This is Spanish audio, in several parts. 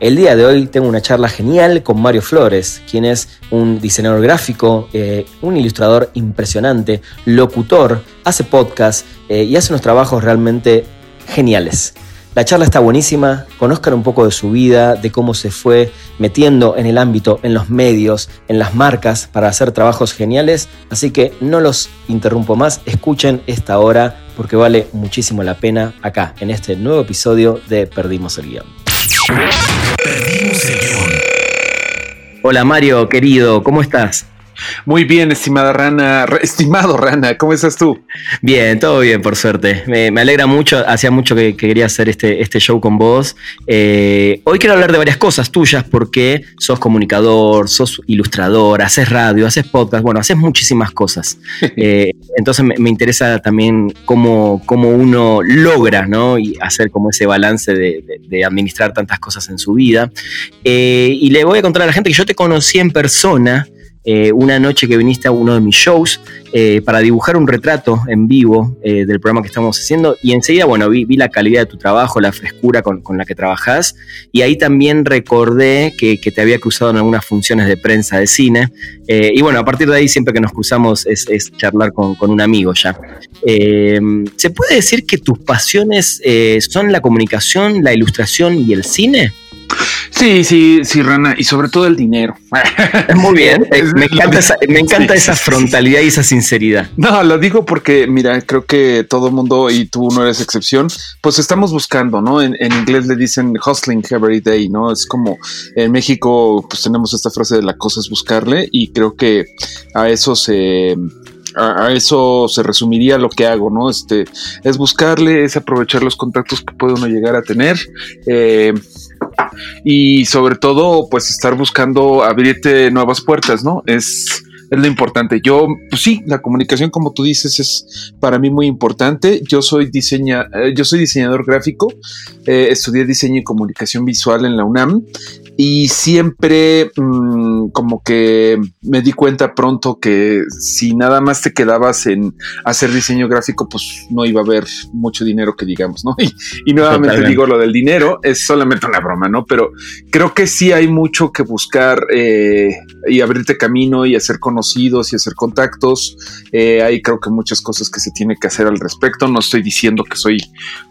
El día de hoy tengo una charla genial con Mario Flores, quien es un diseñador gráfico, eh, un ilustrador impresionante, locutor, hace podcast eh, y hace unos trabajos realmente geniales. La charla está buenísima, conozcan un poco de su vida, de cómo se fue metiendo en el ámbito, en los medios, en las marcas para hacer trabajos geniales, así que no los interrumpo más, escuchen esta hora porque vale muchísimo la pena acá, en este nuevo episodio de Perdimos el Guión. Hola Mario, querido, ¿cómo estás? Muy bien, estimada Rana, estimado Rana, ¿cómo estás tú? Bien, todo bien, por suerte. Me, alegra mucho, hacía mucho que, quería hacer este, este show con vos. Eh, hoy quiero hablar de varias cosas tuyas porque sos comunicador, sos ilustrador, haces radio, haces podcast, bueno, haces muchísimas cosas. Eh, entonces me, interesa también cómo, cómo, uno logra, ¿no? Y hacer como ese balance de, administrar tantas cosas en su vida. Eh, y le voy a contar a la gente que yo te conocí en persona. Eh, una noche que viniste a uno de mis shows eh, para dibujar un retrato en vivo eh, del programa que estamos haciendo y enseguida, bueno, vi, la calidad de tu trabajo, la frescura con, la que trabajás y ahí también recordé que, te había cruzado en algunas funciones de prensa de cine y bueno, a partir de ahí siempre que nos cruzamos es, charlar con, con, un amigo ya. ¿Se puede decir que tus pasiones son la comunicación, la ilustración y el cine? Sí, sí, sí, Rana, y sobre todo el dinero. Muy bien, me encanta, esa, me encanta esa frontalidad y esa sinceridad. No, lo digo porque, mira, creo que todo el mundo, y tú no eres excepción, pues estamos buscando, ¿no? En, en, inglés le dicen hustling every day, ¿no? Es como en México, pues tenemos esta frase de la cosa es buscarle, y creo que a eso se a, eso se resumiría lo que hago, ¿no? Este, es buscarle, es aprovechar los contactos que puede uno llegar a tener. Eh, y sobre todo, pues estar buscando abrirte nuevas puertas, ¿no? Es, es lo importante. Yo, pues sí, la comunicación, como tú dices, es para mí muy importante. Yo soy diseña, eh, yo soy diseñador gráfico, eh, estudié diseño y comunicación visual en la UNAM y siempre mm, como que me di cuenta pronto que si nada más te quedabas en hacer diseño gráfico, pues no iba a haber mucho dinero que digamos, ¿no? Y, nuevamente digo lo del dinero, es solamente una broma, ¿no? Pero creo que sí hay mucho que buscar eh, y abrirte camino y hacer conocidos y hacer contactos. Eh, hay creo que muchas cosas que se tiene que hacer al respecto. No estoy diciendo que soy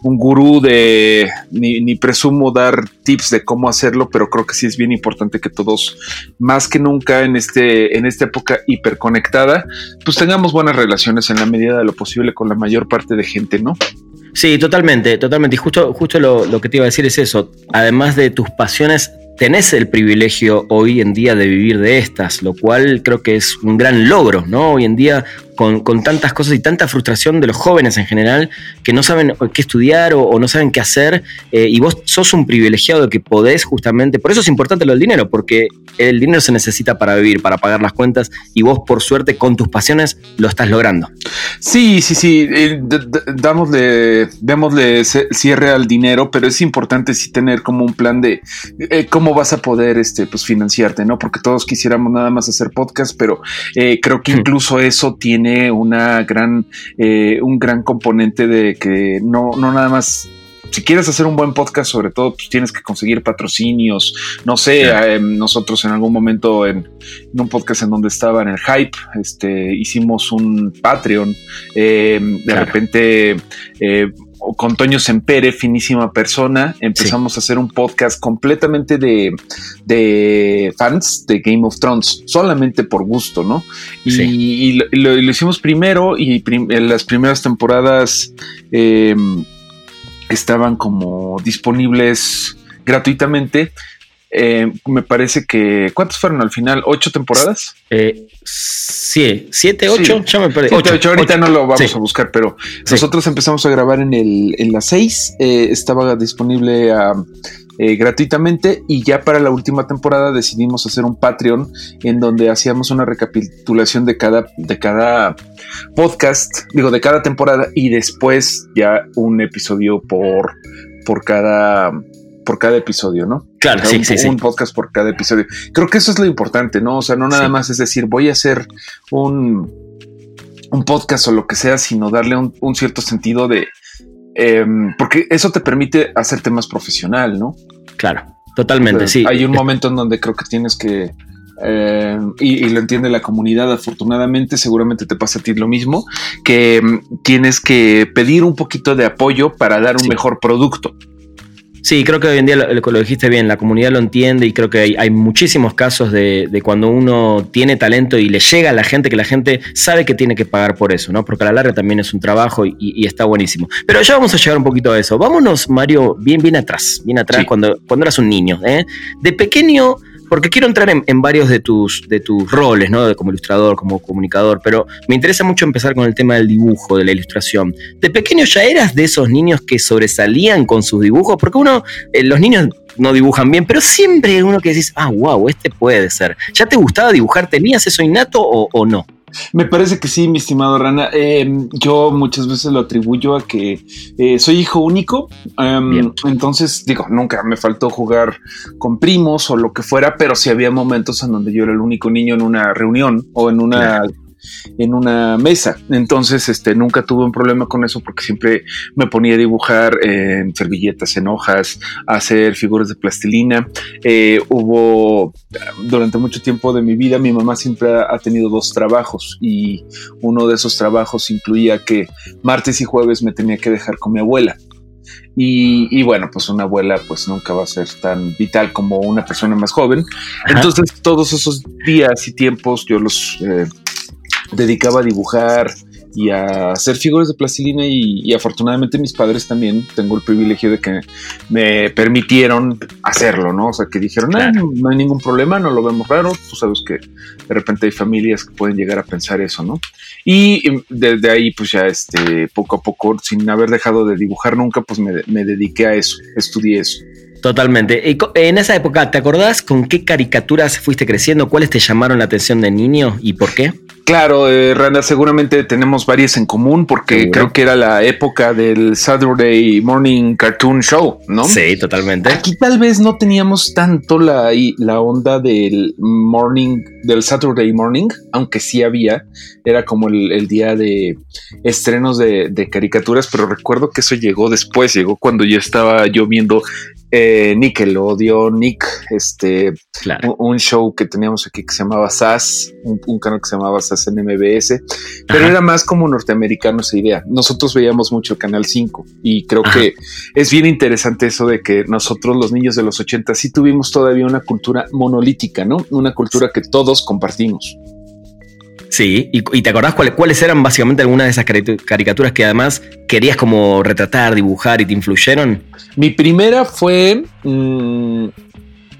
un gurú de, ni, ni presumo dar tips de cómo hacerlo, pero creo que sí es bien importante que todos, más que nunca en, este, en esta época hiperconectada, pues tengamos buenas relaciones en la medida de lo posible con la mayor parte de gente, ¿no? Sí, totalmente, totalmente. Y justo, justo lo, lo que te iba a decir es eso. Además de tus pasiones, tenés el privilegio hoy en día de vivir de estas, lo cual creo que es un gran logro, ¿no? Hoy en día con, tantas cosas y tanta frustración de los jóvenes en general que no saben qué estudiar o, no saben qué hacer. Eh, y vos sos un privilegiado de que podés justamente, por eso es importante lo del dinero, porque el dinero se necesita para vivir, para pagar las cuentas y vos por suerte con tus pasiones lo estás logrando. Sí, sí, sí, eh, dámosle, démosle cierre al dinero, pero es importante sí tener como un plan de eh, cómo vas a poder este, pues, financiarte, ¿no? Porque todos quisiéramos nada más hacer podcast, pero creo que incluso eso tiene una gran, eh, un gran componente de que no, no nada más si quieres hacer un buen podcast, sobre todo, pues tienes que conseguir patrocinios. No sé, eh, nosotros en algún momento en, un podcast en donde estaba en el hype, este, hicimos un Patreon. Eh, de repente, con Toño Sempere, finísima persona, empezamos a hacer un podcast completamente de, fans de Game of Thrones, solamente por gusto, ¿no? Y, lo, hicimos primero y en las primeras temporadas em, estaban como disponibles gratuitamente eh, me parece que. ¿Cuántos fueron al final? ¿Ocho temporadas? Eh, sí, siete, ocho, ya me parece. Ocho, ahorita no lo vamos a buscar, pero nosotros empezamos a grabar en, el, en las seis. Eh, estaba disponible a eh, gratuitamente y ya para la última temporada decidimos hacer un Patreon en donde hacíamos una recapitulación de cada, de cada podcast, digo, de cada temporada y después ya un episodio por, por cada por cada episodio, ¿no? Claro, sí, un, sí, un podcast por cada episodio. Creo que eso es lo importante, ¿no? O sea, no nada más es decir, voy a hacer un, un podcast o lo que sea, sino darle un, un cierto sentido de, eh, porque eso te permite hacerte más profesional, ¿no? Claro, totalmente, o sea, sí. Hay un momento en donde creo que tienes que, eh, y, y, lo entiende la comunidad, afortunadamente, seguramente te pasa a ti lo mismo, que um, tienes que pedir un poquito de apoyo para dar un sí. mejor producto. Sí, creo que hoy en día lo, lo, dijiste bien, la comunidad lo entiende y creo que hay, hay muchísimos casos de, de, cuando uno tiene talento y le llega a la gente que la gente sabe que tiene que pagar por eso, ¿no? Porque a la larga también es un trabajo y, y está buenísimo. Pero ya vamos a llegar un poquito a eso. Vámonos, Mario, bien, bien atrás, bien atrás, sí. cuando, cuando eras un niño. ¿eh? De pequeño, porque quiero entrar en, varios de tus, de tus roles, ¿no? Como ilustrador, como comunicador, pero me interesa mucho empezar con el tema del dibujo, de la ilustración. ¿De pequeño ya eras de esos niños que sobresalían con sus dibujos? Porque uno, eh, los niños no dibujan bien, pero siempre uno que decís, ah, wow, este puede ser. ¿Ya te gustaba dibujar? ¿Tenías eso innato o, o no? Me parece que sí, mi estimado Rana. Eh, yo muchas veces lo atribuyo a que eh, soy hijo único. Um, entonces, digo, nunca me faltó jugar con primos o lo que fuera, pero sí había momentos en donde yo era el único niño en una reunión o en una claro en una mesa. Entonces, este, nunca tuve un problema con eso porque siempre me ponía a dibujar en servilletas, en hojas, a hacer figuras de plastilina. Eh, hubo, durante mucho tiempo de mi vida, mi mamá siempre ha tenido dos trabajos y uno de esos trabajos incluía que martes y jueves me tenía que dejar con mi abuela. Y, y, bueno, pues una abuela pues nunca va a ser tan vital como una persona más joven. Ajá. Entonces todos esos días y tiempos yo los eh, dedicaba a dibujar y a hacer figuras de plastilina y, y, afortunadamente mis padres también tengo el privilegio de que me permitieron hacerlo, ¿no? O sea, que dijeron, claro. no, no hay ningún problema, no lo vemos raro, tú sabes que de repente hay familias que pueden llegar a pensar eso, ¿no? Y desde ahí, pues ya este, poco a poco, sin haber dejado de dibujar nunca, pues me, me dediqué a eso, estudié eso. Totalmente. En esa época, ¿te acordás con qué caricaturas fuiste creciendo? ¿Cuáles te llamaron la atención de niño y por qué? Claro, eh, Randa, seguramente tenemos varias en común porque creo que era la época del Saturday Morning Cartoon Show, ¿no? Sí, totalmente. Aquí tal vez no teníamos tanto la, la onda del morning, del Saturday Morning, aunque sí había. Era como el, el día de estrenos de, de, caricaturas, pero recuerdo que eso llegó después, llegó cuando yo estaba yo viendo eh, Nickelodeon, Nick, este, claro. un, un, show que teníamos aquí que se llamaba SAS, un, un canal que se llamaba SAS en MBS, pero Ajá. era más como norteamericano esa idea. Nosotros veíamos mucho el Canal 5 y creo Ajá. que es bien interesante eso de que nosotros los niños de los 80 sí tuvimos todavía una cultura monolítica, ¿no? Una cultura que todos compartimos. Sí, y, y te acordás cuáles, cuáles eran básicamente algunas de esas caricaturas que además querías como retratar, dibujar y te influyeron? Mi primera fue mmm,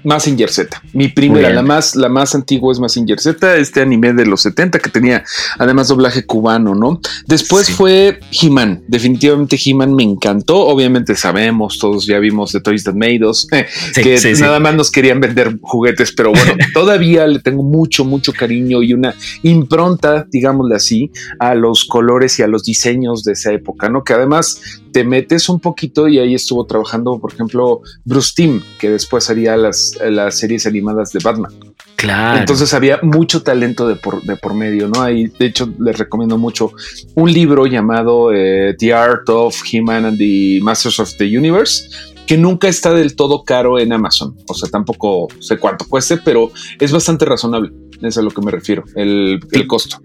Massinger Z. Mi primera, la más, la más antigua es Massinger Z, este anime de los 70 que tenía además doblaje cubano, ¿no? Después sí. fue He-Man. Definitivamente He-Man me encantó. Obviamente sabemos, todos ya vimos The Toys That Made Us, eh, sí, que sí, nada más nos querían vender juguetes, pero bueno, todavía le tengo mucho, mucho cariño y una impronta, digámosle así, a los colores y a los diseños de esa época, ¿no? Que además te metes un poquito y ahí estuvo trabajando, por ejemplo, Bruce Timm, que después haría las, las series animadas de Batman. Claro. Entonces había mucho talento de por, de por medio, ¿no? Ahí, de hecho, les recomiendo mucho un libro llamado eh, The Art of He-Man and the Masters of the Universe, que nunca está del todo caro en Amazon. O sea, tampoco sé cuánto cueste, pero es bastante razonable. Es a lo que me refiero, el, el costo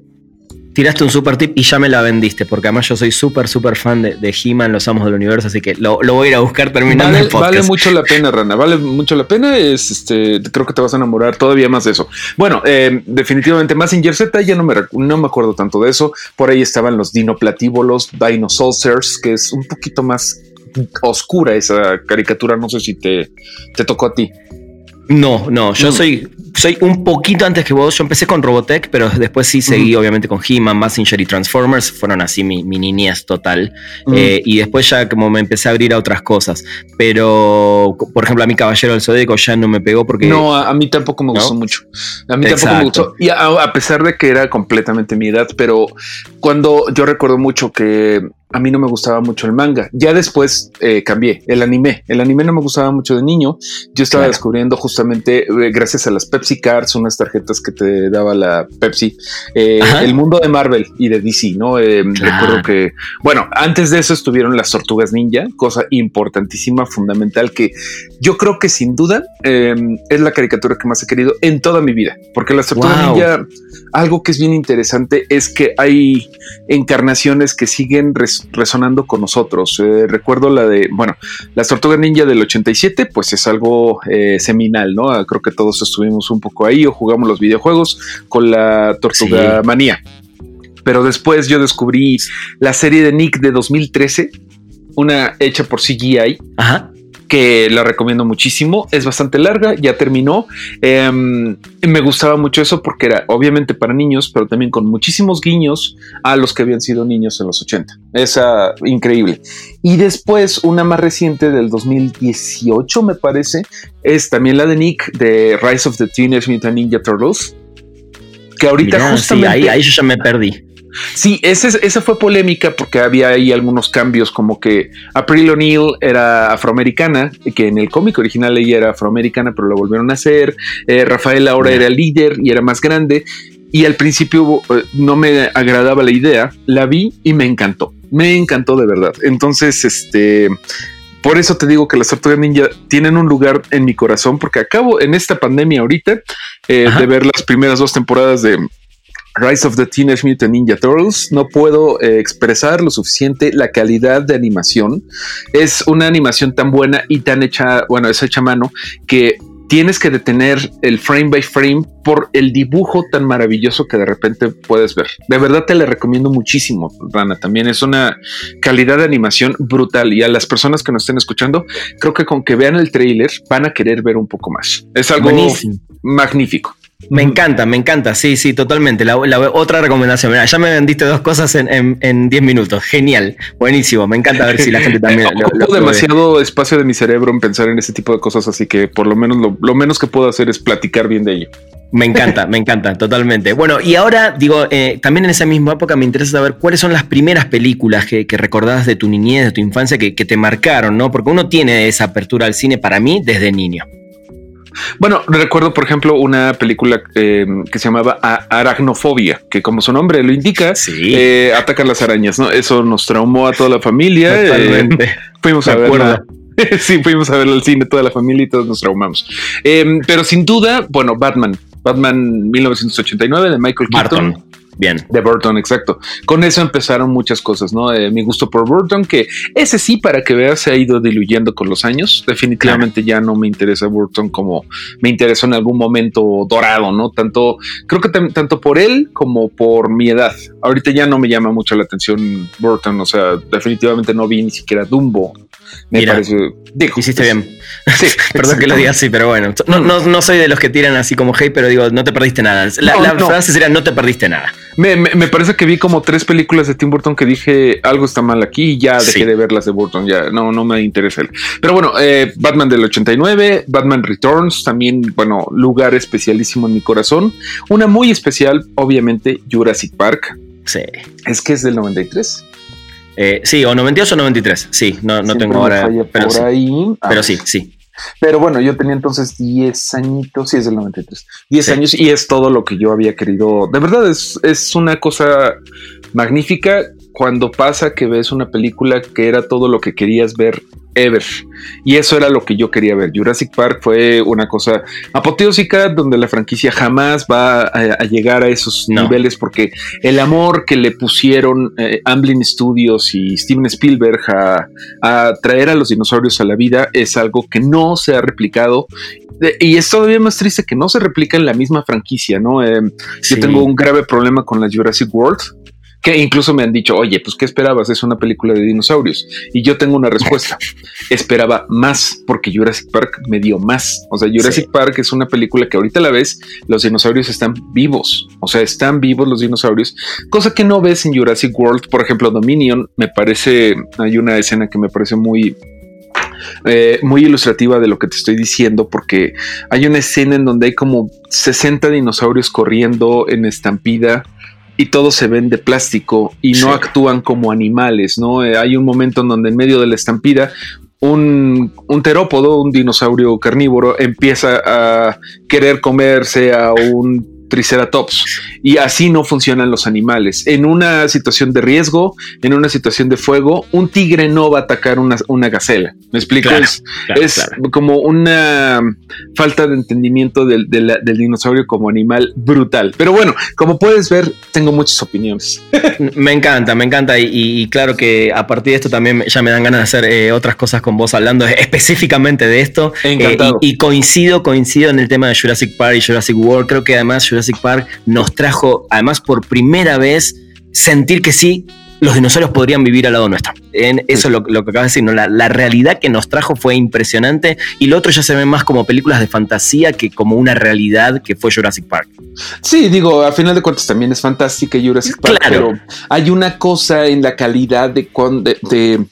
tiraste un super tip y ya me la vendiste, porque además yo soy súper, súper fan de, de He-Man, los amos del universo, así que lo, lo, voy a ir a buscar terminando vale, el podcast. Vale mucho la pena, Rana, vale mucho la pena. Es, este, creo que te vas a enamorar todavía más de eso. Bueno, eh, definitivamente Massinger Z, ya no me, no me acuerdo tanto de eso. Por ahí estaban los dinoplatívolos, Dino Saucers, que es un poquito más oscura esa caricatura. No sé si te, te tocó a ti. No, no, yo mm. soy soy un poquito antes que vos. Yo empecé con Robotech, pero después sí seguí, obviamente, con He-Man, Massinger y Transformers. Fueron así mi, niñez total. Eh, y después ya como me empecé a abrir a otras cosas. Pero, por ejemplo, a mi Caballero del Zodíaco ya no me pegó porque. No, a, mí tampoco me gustó mucho. A mí tampoco me gustó. Y a pesar de que era completamente mi edad, pero cuando yo recuerdo mucho que a mí no me gustaba mucho el manga. Ya después eh, cambié el anime. El anime no me gustaba mucho de niño. Yo estaba descubriendo justamente, eh, gracias a las Pepsi Cards, unas tarjetas que te daba la Pepsi, eh, el mundo de Marvel y de DC, ¿no? Recuerdo que, bueno, antes de eso estuvieron las Tortugas Ninja, cosa importantísima, fundamental, que yo creo que sin duda es la caricatura que más he querido en toda mi vida, porque las Tortugas Ninja, algo que es bien interesante es que hay encarnaciones que siguen resonando con nosotros. Eh, recuerdo la de, bueno, las Tortugas Ninja del 87, pues es algo eh, seminal, ¿no? Ah, creo que todos estuvimos un poco ahí o jugamos los videojuegos con la Tortuga Manía. Pero después yo descubrí la serie de Nick de 2013, una hecha por CGI. Ajá que la recomiendo muchísimo. Es bastante larga, ya terminó. Em, me gustaba mucho eso porque era obviamente para niños, pero también con muchísimos guiños a los que habían sido niños en los 80. Esa increíble. Y después una más reciente del 2018, me parece, es también la de Nick de Rise of the Teenage Mutant Ninja Turtles. Que ahorita justamente. ahí, ahí yo ya me perdí. Sí, esa fue polémica porque había ahí algunos cambios, como que April O'Neil era afroamericana, que en el cómic original ella era afroamericana, pero lo volvieron a hacer. Eh, Rafael ahora era líder y era más grande. Y al principio eh, no me agradaba la idea, la vi y me encantó. Me encantó de verdad. Entonces, este, por eso te digo que las tortugas ninja tienen un lugar en mi corazón, porque acabo en esta pandemia ahorita eh, de ver las primeras dos temporadas de Rise of the Teenage Mutant Ninja Turtles, no puedo eh, expresar lo suficiente la calidad de animación. Es una animación tan buena y tan hecha, bueno, es hecha a mano que tienes que detener el frame by frame por el dibujo tan maravilloso que de repente puedes ver. De verdad te le recomiendo muchísimo, Rana. También es una calidad de animación brutal y a las personas que nos estén escuchando, creo que con que vean el trailer van a querer ver un poco más. Es algo magnífico. Me encanta, me encanta, sí, sí, totalmente. La, otra recomendación, ya me vendiste dos cosas en 10 minutos, genial, buenísimo, me encanta ver si la gente también... Ocupo demasiado espacio de mi cerebro en pensar en ese tipo de cosas, así que por lo menos lo, menos que puedo hacer es platicar bien de ello. Me encanta, me encanta, totalmente. Bueno, y ahora digo, eh, también en esa misma época me interesa saber cuáles son las primeras películas que, que recordás de tu niñez, de tu infancia, que, que te marcaron, ¿no? Porque uno tiene esa apertura al cine para mí desde niño. Bueno, recuerdo, por ejemplo, una película eh, que se llamaba Aracnofobia, que como su nombre lo indica, eh, atacan las arañas, ¿no? Eso nos traumó a toda la familia. Eh, fuimos a verla. sí, fuimos a ver al cine toda la familia y todos nos traumamos. Pero sin duda, bueno, Batman. Batman 1989 de Michael Keaton. Bien. De Burton, exacto. Con eso empezaron muchas cosas, ¿no? Eh, mi gusto por Burton, que ese sí, para que veas, se ha ido diluyendo con los años. Definitivamente ya no me interesa Burton como me interesó en algún momento dorado, ¿no? Tanto, creo que tanto por él como por mi edad. Ahorita ya no me llama mucho la atención Burton, o sea, definitivamente no vi ni siquiera Dumbo me parece. Digo, hiciste bien. Sí, perdón que lo diga así, pero bueno. No, no, no, soy de los que tiran así como hey, pero digo, no te perdiste nada. La, frase sería no te perdiste nada. Me, me, parece que vi como tres películas de Tim Burton que dije algo está mal aquí y ya dejé de ver las de Burton. Ya no, no me interesa. Pero bueno, eh, Batman del 89, Batman Returns, también, bueno, lugar especialísimo en mi corazón. Una muy especial, obviamente, Jurassic Park. Sí. Es que es del 93. Eh, sí, o 92 o 93. Sí, no, no tengo ahora. Pero, sí. Ahí. pero sí, sí. Pero bueno, yo tenía entonces 10 añitos, sí es del 93, 10 años y es todo lo que yo había querido. De verdad es, es una cosa magnífica cuando pasa que ves una película que era todo lo que querías ver ever. Y eso era lo que yo quería ver. Jurassic Park fue una cosa apoteósica donde la franquicia jamás va a, llegar a esos niveles porque el amor que le pusieron eh, Amblin Studios y Steven Spielberg a, traer a los dinosaurios a la vida es algo que no se ha replicado y es todavía más triste que no se replica en la misma franquicia, ¿no? Eh, yo tengo un grave problema con la Jurassic World que incluso me han dicho, oye, pues ¿qué esperabas? Es una película de dinosaurios. Y yo tengo una respuesta. Esperaba más porque Jurassic Park me dio más. O sea, Jurassic Park es una película que ahorita la ves, los dinosaurios están vivos. O sea, están vivos los dinosaurios, cosa que no ves en Jurassic World. Por ejemplo, Dominion, me parece, hay una escena que me parece muy eh, muy ilustrativa de lo que te estoy diciendo, porque hay una escena en donde hay como 60 dinosaurios corriendo en estampida y todos se ven de plástico y no actúan como animales, ¿no? Eh, hay un momento en donde en medio de la estampida un, un, terópodo, un dinosaurio carnívoro, empieza a querer comerse a un Triceratops. Y así no funcionan los animales. En una situación de riesgo, en una situación de fuego, un tigre no va a atacar una, una gacela. ¿Me explico? es, como una falta de entendimiento del, dinosaurio como animal brutal. Pero bueno, como puedes ver, tengo muchas opiniones. me encanta, me encanta. Y, claro que a partir de esto también ya me dan ganas de hacer eh, otras cosas con vos hablando específicamente de esto. Eh, y, y, coincido, coincido en el tema de Jurassic Park y Jurassic World. Creo que además Jurassic Park nos trajo, además por primera vez, sentir que sí, los dinosaurios podrían vivir al lado nuestro. En eso es lo, que acabas de decir, la, realidad que nos trajo fue impresionante y lo otro ya se ve más como películas de fantasía que como una realidad que fue Jurassic Park. Sí, digo, a final de cuentas también es fantástica Jurassic Park, pero hay una cosa en la calidad de, de de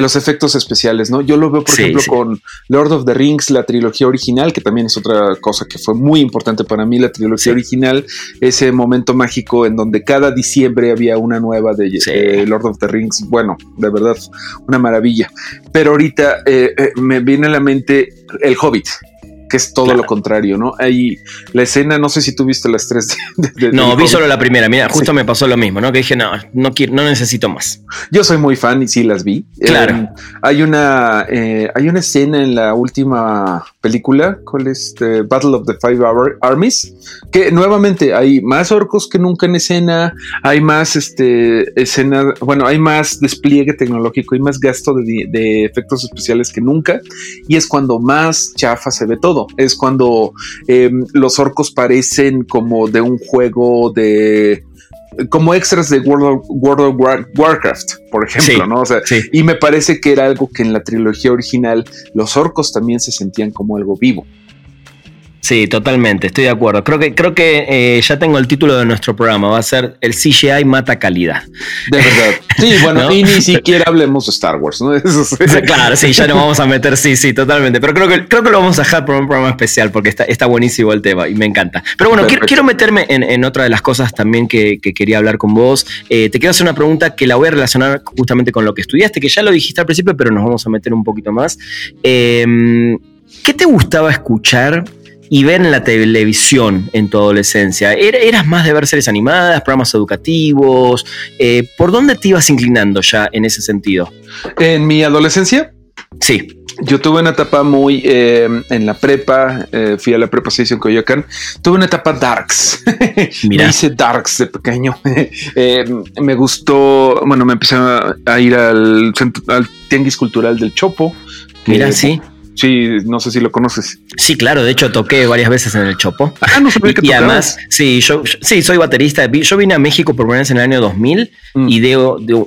los efectos especiales, ¿no? Yo lo veo, por ejemplo, con Lord of the Rings, la trilogía original, que también es otra cosa que fue muy importante para mí, la trilogía original, ese momento mágico en donde cada diciembre había una nueva de Lord of the Rings, bueno, de verdad, una maravilla. Pero ahorita eh, eh, me viene a la mente El Hobbit que es todo lo contrario, ¿no? Hay la escena, no sé si tú viste las tres. no, vi solo la primera. Mira, justo me pasó lo mismo, ¿no? Que dije, no, no quiero, no necesito más. Yo soy muy fan y sí las vi. Claro. Em, hay una, eh, hay una escena en la última película, ¿cuál es? The Battle of the Five Armies, que nuevamente hay más orcos que nunca en escena, hay más este escena, bueno, hay más despliegue tecnológico, hay más gasto de, de efectos especiales que nunca, y es cuando más chafa se ve todo es cuando em, los orcos parecen como de un juego de como extras de World of, Warcraft, por ejemplo, ¿no? O sea, y me parece que era algo que en la trilogía original los orcos también se sentían como algo vivo. Sí, totalmente, estoy de acuerdo. Creo que, creo que eh, ya tengo el título de nuestro programa, va a ser El CGI mata calidad. De verdad. Sí, bueno, y ni siquiera hablemos de Star Wars, ¿no? Claro, sí, ya nos vamos a meter, sí, sí, totalmente. Pero creo que, creo que lo vamos a dejar por un programa especial porque está, está buenísimo el tema y me encanta. Pero bueno, quiero, meterme en, otra de las cosas también que, quería hablar con vos. Eh, te quiero hacer una pregunta que la voy a relacionar justamente con lo que estudiaste, que ya lo dijiste al principio, pero nos vamos a meter un poquito más. Em, ¿Qué te gustaba escuchar y ver en la televisión en tu adolescencia? ¿Eras más de ver series animadas, programas educativos? Eh, ¿Por dónde te ibas inclinando ya en ese sentido? En mi adolescencia. Sí. Yo tuve una etapa muy eh, en la prepa, eh, fui a la prepa 6 en Coyoacán, tuve una etapa darks. Mira. me hice darks de pequeño. me gustó, bueno, me empecé a, ir al, al tianguis cultural del Chopo. Mira, sí Sí, no sé si lo conoces. Sí, claro, de hecho toqué varias veces en el Chopo. Ah, no sabía que Y además, sí, yo, sí, soy baterista. Yo vine a México por primera vez en el año 2000 mm. y de,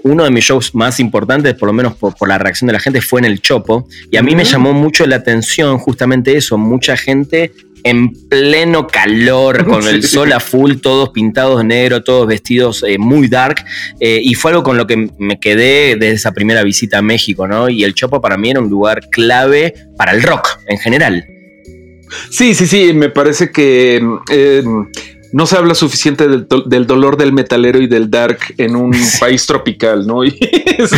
uno de mis shows más importantes, por lo menos por, la reacción de la gente, fue en el Chopo. Y a mí me llamó mucho la atención justamente eso, mucha gente en pleno calor, con el sol a full, todos pintados de negro, todos vestidos eh, muy dark. Eh, y fue algo con lo que me quedé desde esa primera visita a México, ¿no? Y el Chopo para mí era un lugar clave para el rock en general. Sí, sí, sí, me parece que eh, no se habla suficiente del, dolor del metalero y del dark en un país tropical, ¿no? Y es,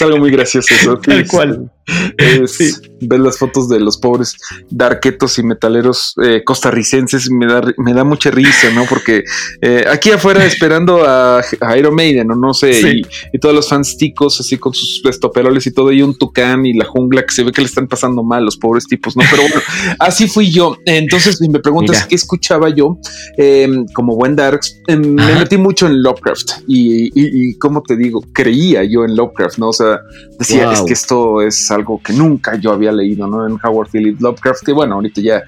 algo muy, gracioso eso. Tal cual. Es, Ver las fotos de los pobres darquetos y metaleros eh, costarricenses me da, me da mucha risa, ¿no? Porque eh, aquí afuera esperando a, Iron Maiden, o no sé, y, todos los fans ticos así con sus estoperoles y todo, y un tucán y la jungla que se ve que le están pasando mal los pobres tipos, ¿no? Pero bueno, así fui yo. Entonces, me preguntas qué escuchaba yo, em, como buen Darks, em, me metí mucho en Lovecraft y, y, como te digo, creía yo en Lovecraft, ¿no? O sea, decía, es que esto es algo que nunca yo había leído, ¿no? En Howard Phillips Lovecraft, que bueno, ahorita ya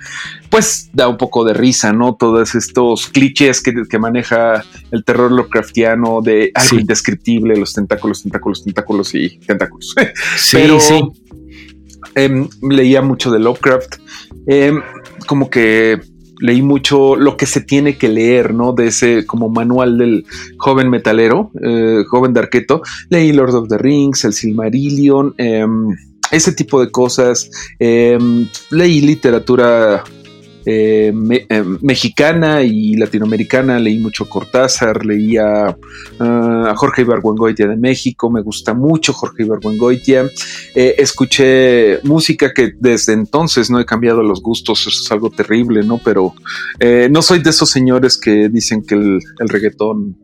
pues da un poco de risa, ¿no? Todos estos clichés que, maneja el terror Lovecraftiano de algo indescriptible, los tentáculos, tentáculos, tentáculos y tentáculos. Sí, Pero, sí. Em, leía mucho de Lovecraft. Em, como que leí mucho lo que se tiene que leer, ¿no? De ese como manual del joven metalero, eh, joven de arqueto. Leí Lord of the Rings, el Silmarillion, em, ese tipo de cosas. Em, leí literatura eh, eh, mexicana y latinoamericana. Leí mucho Cortázar, leía ah, a Jorge Ibargüengoitia de México, me gusta mucho Jorge Ibargüengoitia. Eh, escuché música que desde entonces no he cambiado los gustos, eso es algo terrible, ¿no? Pero no soy de esos señores que dicen que el, el reggaetón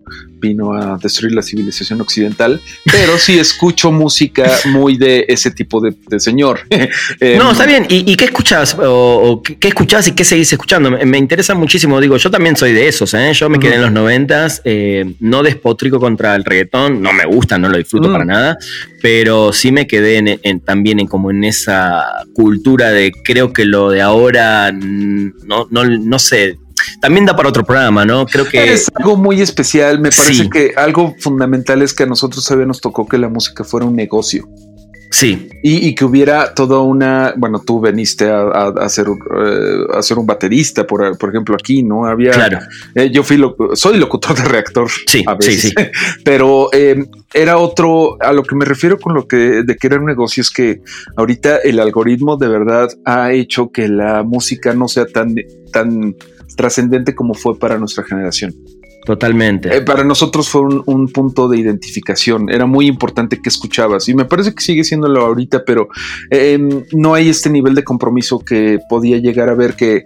vino a destruir la civilización occidental, pero sí escucho música muy de ese tipo de, señor. no, está bien. ¿Y, qué escuchas? O, qué, escuchas y qué seguís escuchando? Me, interesa muchísimo. Digo, yo también soy de esos. ¿eh? Yo me quedé en los noventas, eh, no despotrico contra el reggaetón, no me gusta, no lo disfruto para nada, pero sí me quedé en, también en como en esa cultura de creo que lo de ahora, no, no, no sé, también da para otro programa, ¿no? Creo que es algo muy especial. Me parece que algo fundamental es que a nosotros todavía nos tocó que la música fuera un negocio. Sí. Y, que hubiera toda una, bueno, tú veniste a, eh, a ser un baterista, por, por, ejemplo, aquí, ¿no? Había, claro. Eh, yo fui, lo, soy locutor de reactor. Sí, a veces, sí, sí. Pero em, era otro, a lo que me refiero con lo que de que era un negocio es que ahorita el algoritmo de verdad ha hecho que la música no sea tan, tan trascendente como fue para nuestra generación. Totalmente. Eh, para nosotros fue un, punto de identificación. Era muy importante que escuchabas. Y me parece que sigue siéndolo ahorita, pero eh, no hay este nivel de compromiso que podía llegar a ver que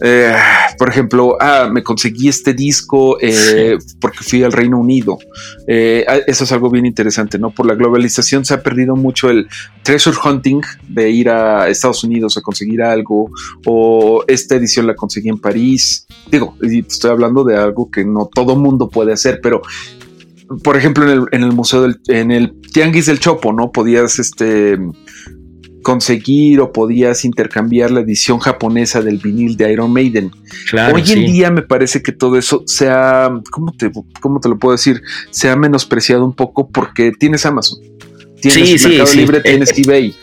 eh, por ejemplo, ah, me conseguí este disco eh, porque fui al Reino Unido. Eh, ah, eso es algo bien interesante, ¿no? Por la globalización se ha perdido mucho el treasure hunting de ir a Estados Unidos a conseguir algo, o esta edición la conseguí en París. Digo, estoy hablando de algo que no todo mundo puede hacer, pero por ejemplo, en el, en el museo del, en el Tianguis del Chopo, ¿no? Podías, este, conseguir o podías intercambiar la edición japonesa del vinil de Iron Maiden. Hoy en día me parece que todo eso sea, ¿cómo te, ¿cómo te lo puedo decir? Se ha menospreciado un poco porque tienes Amazon, tienes Mercado Libre, tienes eh, eh, eBay.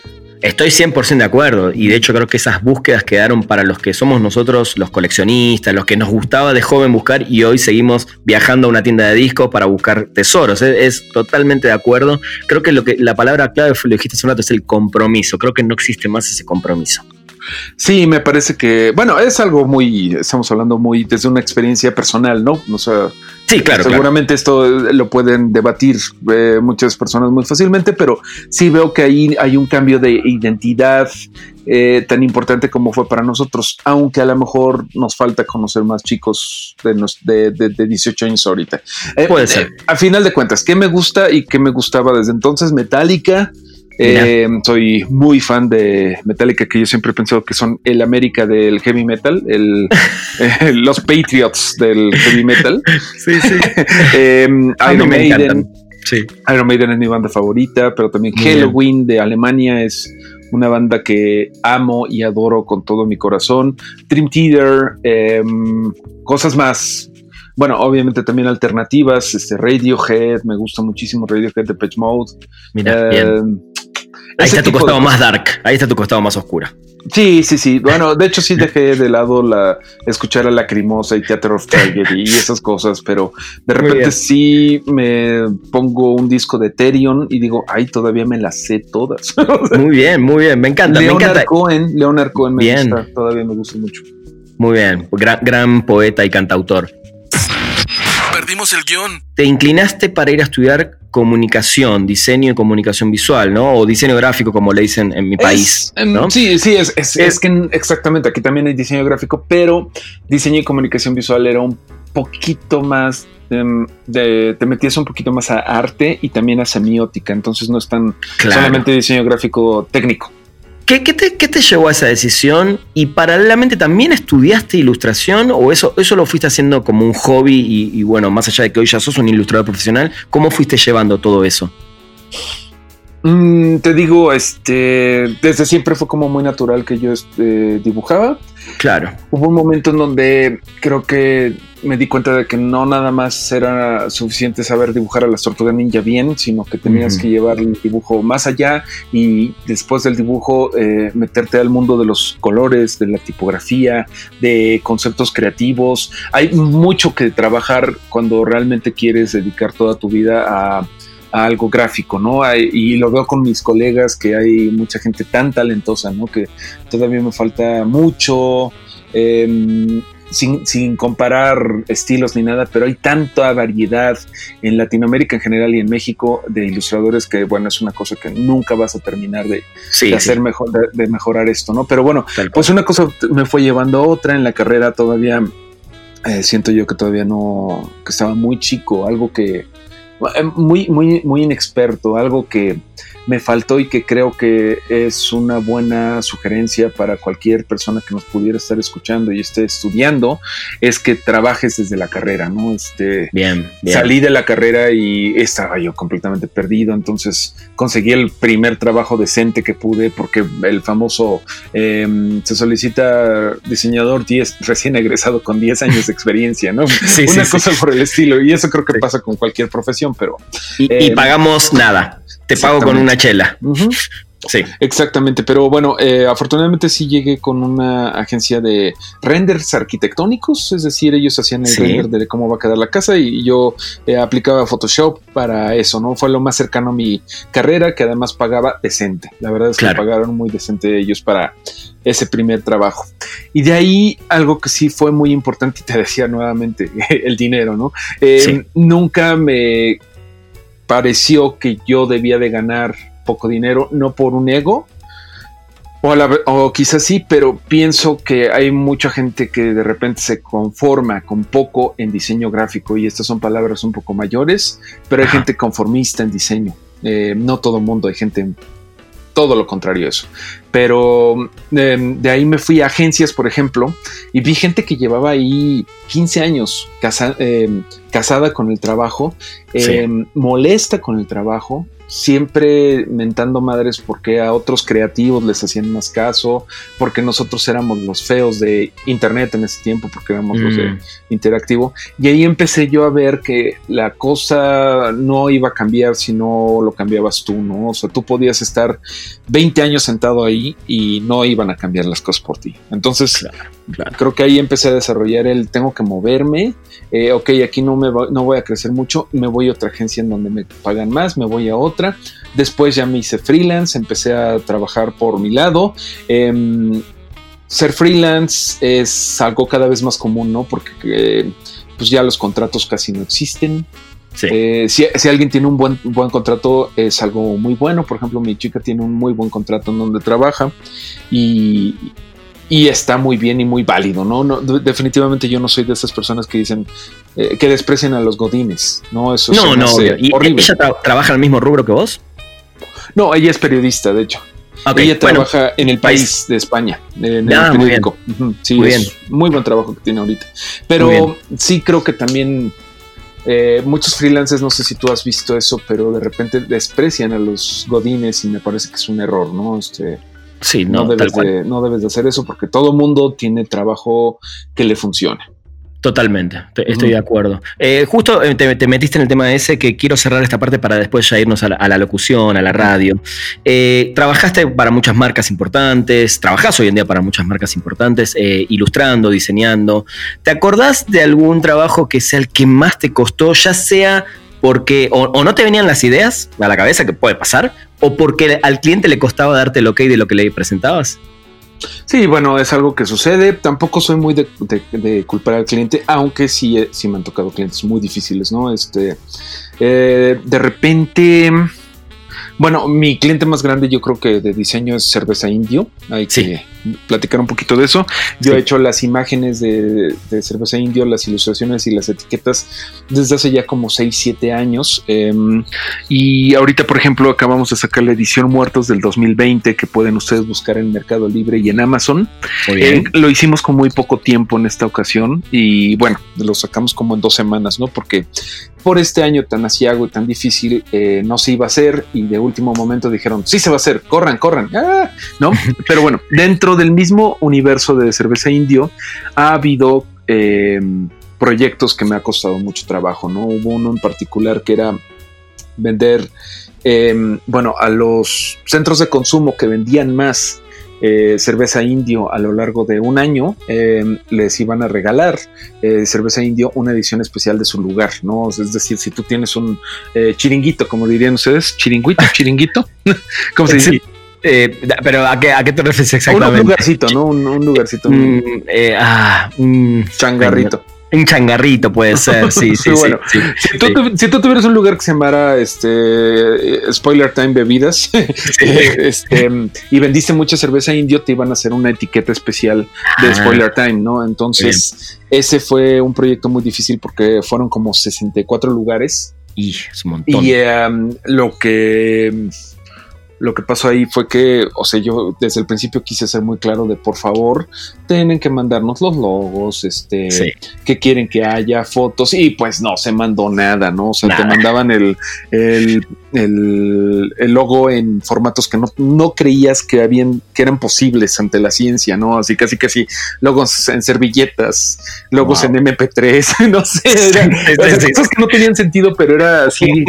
Estoy 100% de acuerdo y de hecho creo que esas búsquedas quedaron para los que somos nosotros los coleccionistas, los que nos gustaba de joven buscar y hoy seguimos viajando a una tienda de discos para buscar tesoros. Es, totalmente de acuerdo. Creo que lo que la palabra clave, lo dijiste hace un rato, es el compromiso. Creo que no existe más ese compromiso. Sí, me parece que, bueno, es algo muy, estamos hablando muy desde una experiencia personal, ¿no? O sea, sí, claro. Seguramente esto lo pueden debatir eh, muchas personas muy fácilmente, pero sí veo que ahí hay un cambio de identidad eh, tan importante como fue para nosotros, aunque a lo mejor nos falta conocer más chicos de, de, 18 años ahorita. Eh, Puede ser. a final de cuentas, ¿qué me gusta y qué me gustaba desde entonces? Metallica. Eh, soy muy fan de Metallica, que yo siempre he pensado que son el América del heavy metal, el, eh, los Patriots del heavy metal. Sí, sí. Em, Iron Maiden. Sí. Iron Maiden es mi banda favorita, pero también Halloween de Alemania es una banda que amo y adoro con todo mi corazón. Dream Theater, em, cosas más bueno, obviamente también alternativas, este Radiohead, me gusta muchísimo Radiohead de Patch Mode. Mira, em, Ahí está tu costado más dark, ahí está tu costado más oscura. Sí, sí, sí. Bueno, de hecho sí dejé de lado la escuchar a Lacrimosa y Theater of Tragedy y esas cosas, pero de repente sí me pongo un disco de Ethereum y digo, ay, todavía me las sé todas. muy bien, muy bien, me encanta. Leonard me encanta. Cohen, Leonard Cohen me gusta, todavía me gusta mucho. Muy bien, gran, gran poeta y cantautor. Perdimos el guion. Te inclinaste para ir a estudiar comunicación, diseño y comunicación visual, ¿no? O diseño gráfico, como le dicen en mi país. ¿no? Sí, sí, es, es, que exactamente, aquí también hay diseño gráfico, pero diseño y comunicación visual era un poquito más em, de, te metías un poquito más a arte y también a semiótica, entonces no es tan solamente diseño gráfico técnico. ¿Qué, te, llevó a esa decisión? ¿Y paralelamente también estudiaste ilustración o eso, eso lo fuiste haciendo como un hobby y, bueno, más allá de que hoy ya sos un ilustrador profesional, ¿cómo fuiste llevando todo eso? Mm, te digo, este, desde siempre fue como muy natural que yo este, dibujaba. Claro. Hubo un momento en donde creo que me di cuenta de que no nada más era suficiente saber dibujar a las tortugas ninja bien, sino que tenías que llevar el dibujo más allá y después del dibujo eh, meterte al mundo de los colores, de la tipografía, de conceptos creativos. Hay mucho que trabajar cuando realmente quieres dedicar toda tu vida a algo gráfico, ¿no? y lo veo con mis colegas que hay mucha gente tan talentosa, ¿no? Que todavía me falta mucho. Em, sin, sin, comparar estilos ni nada, pero hay tanta variedad en Latinoamérica en general y en México de ilustradores que, bueno, es una cosa que nunca vas a terminar de, hacer mejor, de, mejorar esto, ¿no? Pero bueno, pues una cosa me fue llevando a otra en la carrera todavía. Eh, siento yo que todavía no, que estaba muy chico, algo que, muy, muy, muy inexperto, algo que me faltó y que creo que es una buena sugerencia para cualquier persona que nos pudiera estar escuchando y esté estudiando, es que trabajes desde la carrera, ¿no? Este, bien, Salí de la carrera y estaba yo completamente perdido, entonces conseguí el primer trabajo decente que pude porque el famoso em, se solicita diseñador 10, recién egresado con 10 años de experiencia, ¿no? sí, una cosa por el estilo y eso creo que pasa con cualquier profesión, pero... y em, pagamos nada. Te pago con una chela. Sí. Exactamente, pero bueno, eh, afortunadamente sí llegué con una agencia de renders arquitectónicos, es decir, ellos hacían el render de cómo va a quedar la casa y yo eh, aplicaba Photoshop para eso, ¿no? Fue lo más cercano a mi carrera, que además pagaba decente. La verdad es que pagaron muy decente ellos para ese primer trabajo. Y de ahí algo que sí fue muy importante, y te decía nuevamente, el dinero, ¿no? Eh, nunca me pareció que yo debía de ganar poco dinero, no por un ego, o, o, quizás sí, pero pienso que hay mucha gente que de repente se conforma con poco en diseño gráfico y estas son palabras un poco mayores, pero hay gente conformista en diseño. Eh, no todo el mundo, hay gente todo lo contrario a eso. Pero em, de ahí me fui a agencias, por ejemplo, y vi gente que llevaba ahí 15 años em, casada con el trabajo, em, molesta con el trabajo, siempre mentando madres porque a otros creativos les hacían más caso, porque nosotros éramos los feos de internet en ese tiempo, porque éramos los de mm. interactivo. Y ahí empecé yo a ver que la cosa no iba a cambiar si no lo cambiabas tú, ¿no? O sea, tú podías estar 20 años sentado ahí y no iban a cambiar las cosas por ti. Entonces, creo que ahí empecé a desarrollar el tengo que moverme, eh, ok, aquí no, me no voy a crecer mucho, me voy a otra agencia en donde me pagan más, me voy a otra Después ya me hice freelance, empecé a trabajar por mi lado. Em, ser freelance es algo cada vez más común, ¿no? Porque eh, pues ya los contratos casi no existen. Eh, si, alguien tiene un buen, buen contrato es algo muy bueno. Por ejemplo, mi chica tiene un muy buen contrato en donde trabaja y, y está muy bien y muy válido, ¿no? no definitivamente yo no soy de esas personas que dicen eh, que desprecian a los godines, ¿no? Eso no, no, ¿Y ¿Ella trabaja en el mismo rubro que vos? No, ella es periodista, de hecho. ella trabaja en el país, de España, en el ah, periódico. Sí, muy bien. muy buen trabajo que tiene ahorita. Pero sí creo que también eh, muchos freelancers, no sé si tú has visto eso, pero de repente desprecian a los godines y me parece que es un error, ¿no? Este, Sí, no, debes de, no debes de hacer eso porque todo mundo tiene trabajo que le funcione. Totalmente, estoy de acuerdo. Eh, justo eh, te, metiste en el tema ese que quiero cerrar esta parte para después ya irnos a la, locución, a la radio. Eh, trabajaste para muchas marcas importantes, trabajás hoy en día para muchas marcas importantes, ilustrando, diseñando. ¿Te acordás de algún trabajo que sea el que más te costó, ya sea porque o, no te venían las ideas a la cabeza, que puede pasar, o porque al cliente le costaba darte el ok de lo que le presentabas? Sí, bueno, es algo que sucede. Tampoco soy muy de, culpar al cliente, aunque sí, eh, sí me han tocado clientes muy difíciles, ¿no? Este, eh, de repente, bueno, mi cliente más grande yo creo que de diseño es cerveza indio. Hay que platicar un poquito de eso. Yo he hecho las imágenes de, cerveza indio, las ilustraciones y las etiquetas desde hace ya como 6, 7 años. Em, y ahorita, por ejemplo, acabamos de sacar la edición Muertos del 2020 que pueden ustedes buscar en Mercado Libre y en Amazon. Eh, lo hicimos con muy poco tiempo en esta ocasión y bueno, lo sacamos como en dos semanas, ¿no? Porque por este año tan asiago y tan difícil eh, no se iba a hacer y de último momento dijeron, sí se va a hacer, corran, corran, ah", ¿no? Pero bueno, dentro del mismo universo de cerveza indio ha habido em, proyectos que me ha costado mucho trabajo, ¿no? Hubo uno en particular que era vender, em, bueno, a los centros de consumo que vendían más eh, cerveza indio a lo largo de un año, em, les iban a regalar eh, cerveza indio una edición especial de su lugar, ¿no? Es decir, si tú tienes un eh, chiringuito, como dirían ustedes, chiringuito, chiringuito, ¿cómo se dice? pero ¿a qué, ¿a qué te refieres exactamente? Un, lugarcito, ¿no? Un, lugarcito. Mm, ah, un changarrito. Un changarrito puede ser, sí, sí, bueno, sí, si, tú, tuvieras un lugar que se llamara este Spoiler Time Bebidas este, y vendiste mucha cerveza indio, te iban a hacer una etiqueta especial de ah. Spoiler Time, ¿no? Entonces, ese fue un proyecto muy difícil porque fueron como 64 lugares. Y es un montón. Y em, lo que lo que pasó ahí fue que, o sea, yo desde el principio quise ser muy claro de por favor, tienen que mandarnos los logos, este, que quieren que haya fotos y pues no se mandó nada, ¿no? O sea, te mandaban el, el, el, logo en formatos que no, no creías que habían, que eran posibles ante la ciencia, ¿no? Así casi casi logos en servilletas, logos en MP3, no sé, eran, cosas que no tenían sentido, pero era así.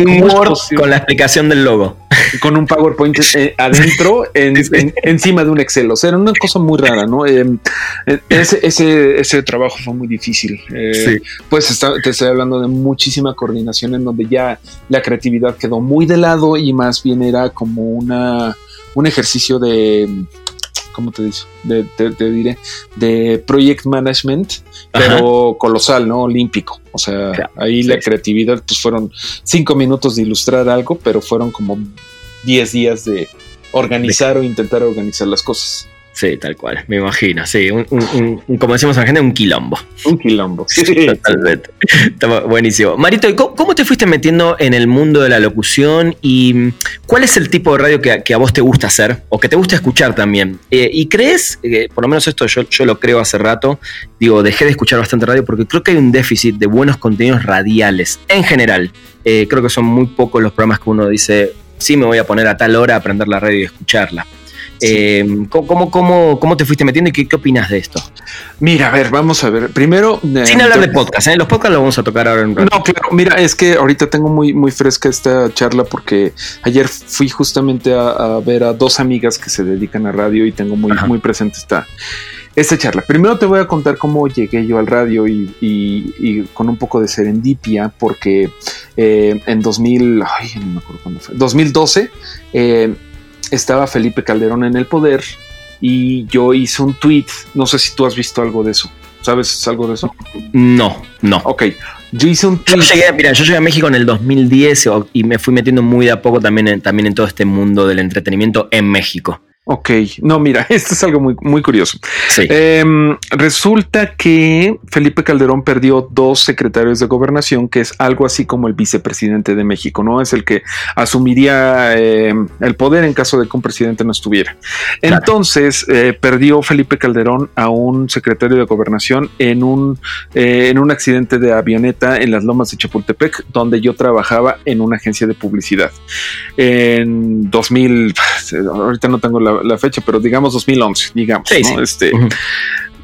Con la explicación del logo. Con un PowerPoint eh, adentro, encima de un Excel. O sea, era una cosa muy rara, ¿no? Em, eh, ese, ese, ese, trabajo fue muy difícil. Eh, pues te estoy hablando de muchísima coordinación en donde ya la creatividad quedó muy de lado y más bien era como una, un ejercicio de ¿cómo te dice? De, te, diré, de project management, pero colosal, ¿no? Olímpico. O sea, ahí la creatividad, pues fueron cinco minutos de ilustrar algo, pero fueron como 10 días de organizar o intentar organizar las cosas. Sí, tal cual, me imagino. Sí, un, como decimos en la gente, un quilombo. Un quilombo. Sí, totalmente. Está buenísimo. Marito, ¿cómo, te fuiste metiendo en el mundo de la locución y cuál es el tipo de radio que, a vos te gusta hacer o que te gusta escuchar también? Eh, ¿Y crees, por lo menos esto yo, yo lo creo hace rato, digo, dejé de escuchar bastante radio porque creo que hay un déficit de buenos contenidos radiales en general. Eh, creo que son muy pocos los programas que uno dice, sí me voy a poner a tal hora a aprender la radio y escucharla. Eh, ¿cómo, cómo, te fuiste metiendo y qué, qué, opinas de esto? Mira, a ver, vamos a ver. Primero. Eh, Sin hablar de podcast, ¿eh? Los podcasts los vamos a tocar ahora en No, claro. Mira, es que ahorita tengo muy, muy fresca esta charla porque ayer fui justamente a, ver a dos amigas que se dedican a radio y tengo muy, muy presente esta, esta charla. Primero te voy a contar cómo llegué yo al radio y, con un poco de serendipia, porque eh, en 2000, ay, no me acuerdo cuándo fue, 2012, eh, estaba Felipe Calderón en el poder y yo hice un tweet. No sé si tú has visto algo de eso. ¿Sabes algo de eso? No, no. Ok. Yo hice un tweet. Yo llegué, mira, yo llegué a México en el 2010 y me fui metiendo muy de a poco también también en todo este mundo del entretenimiento en México. Ok, no, mira, esto es algo muy, muy curioso. Em, resulta que Felipe Calderón perdió dos secretarios de gobernación, que es algo así como el vicepresidente de México, ¿no? Es el que asumiría em, el poder en caso de que un presidente no estuviera. Entonces, eh, perdió Felipe Calderón a un secretario de gobernación en un, eh, en un accidente de avioneta en las lomas de Chapultepec, donde yo trabajaba en una agencia de publicidad. En 2000, ahorita no tengo la la, fecha, pero digamos 2011, digamos. Este,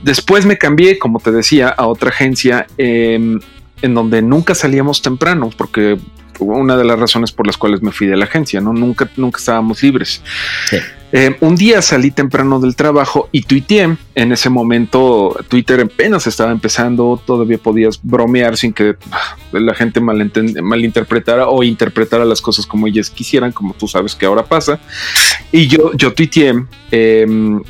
Después me cambié, como te decía, a otra agencia em, en donde nunca salíamos temprano, porque una de las razones por las cuales me fui de la agencia, ¿no? Nunca, nunca estábamos libres. Em, un día salí temprano del trabajo y tuiteé. En ese momento Twitter apenas estaba empezando, todavía podías bromear sin que ah, la gente malinterpretara o interpretara las cosas como ellas quisieran, como tú sabes que ahora pasa. Y yo, yo tuiteé, em,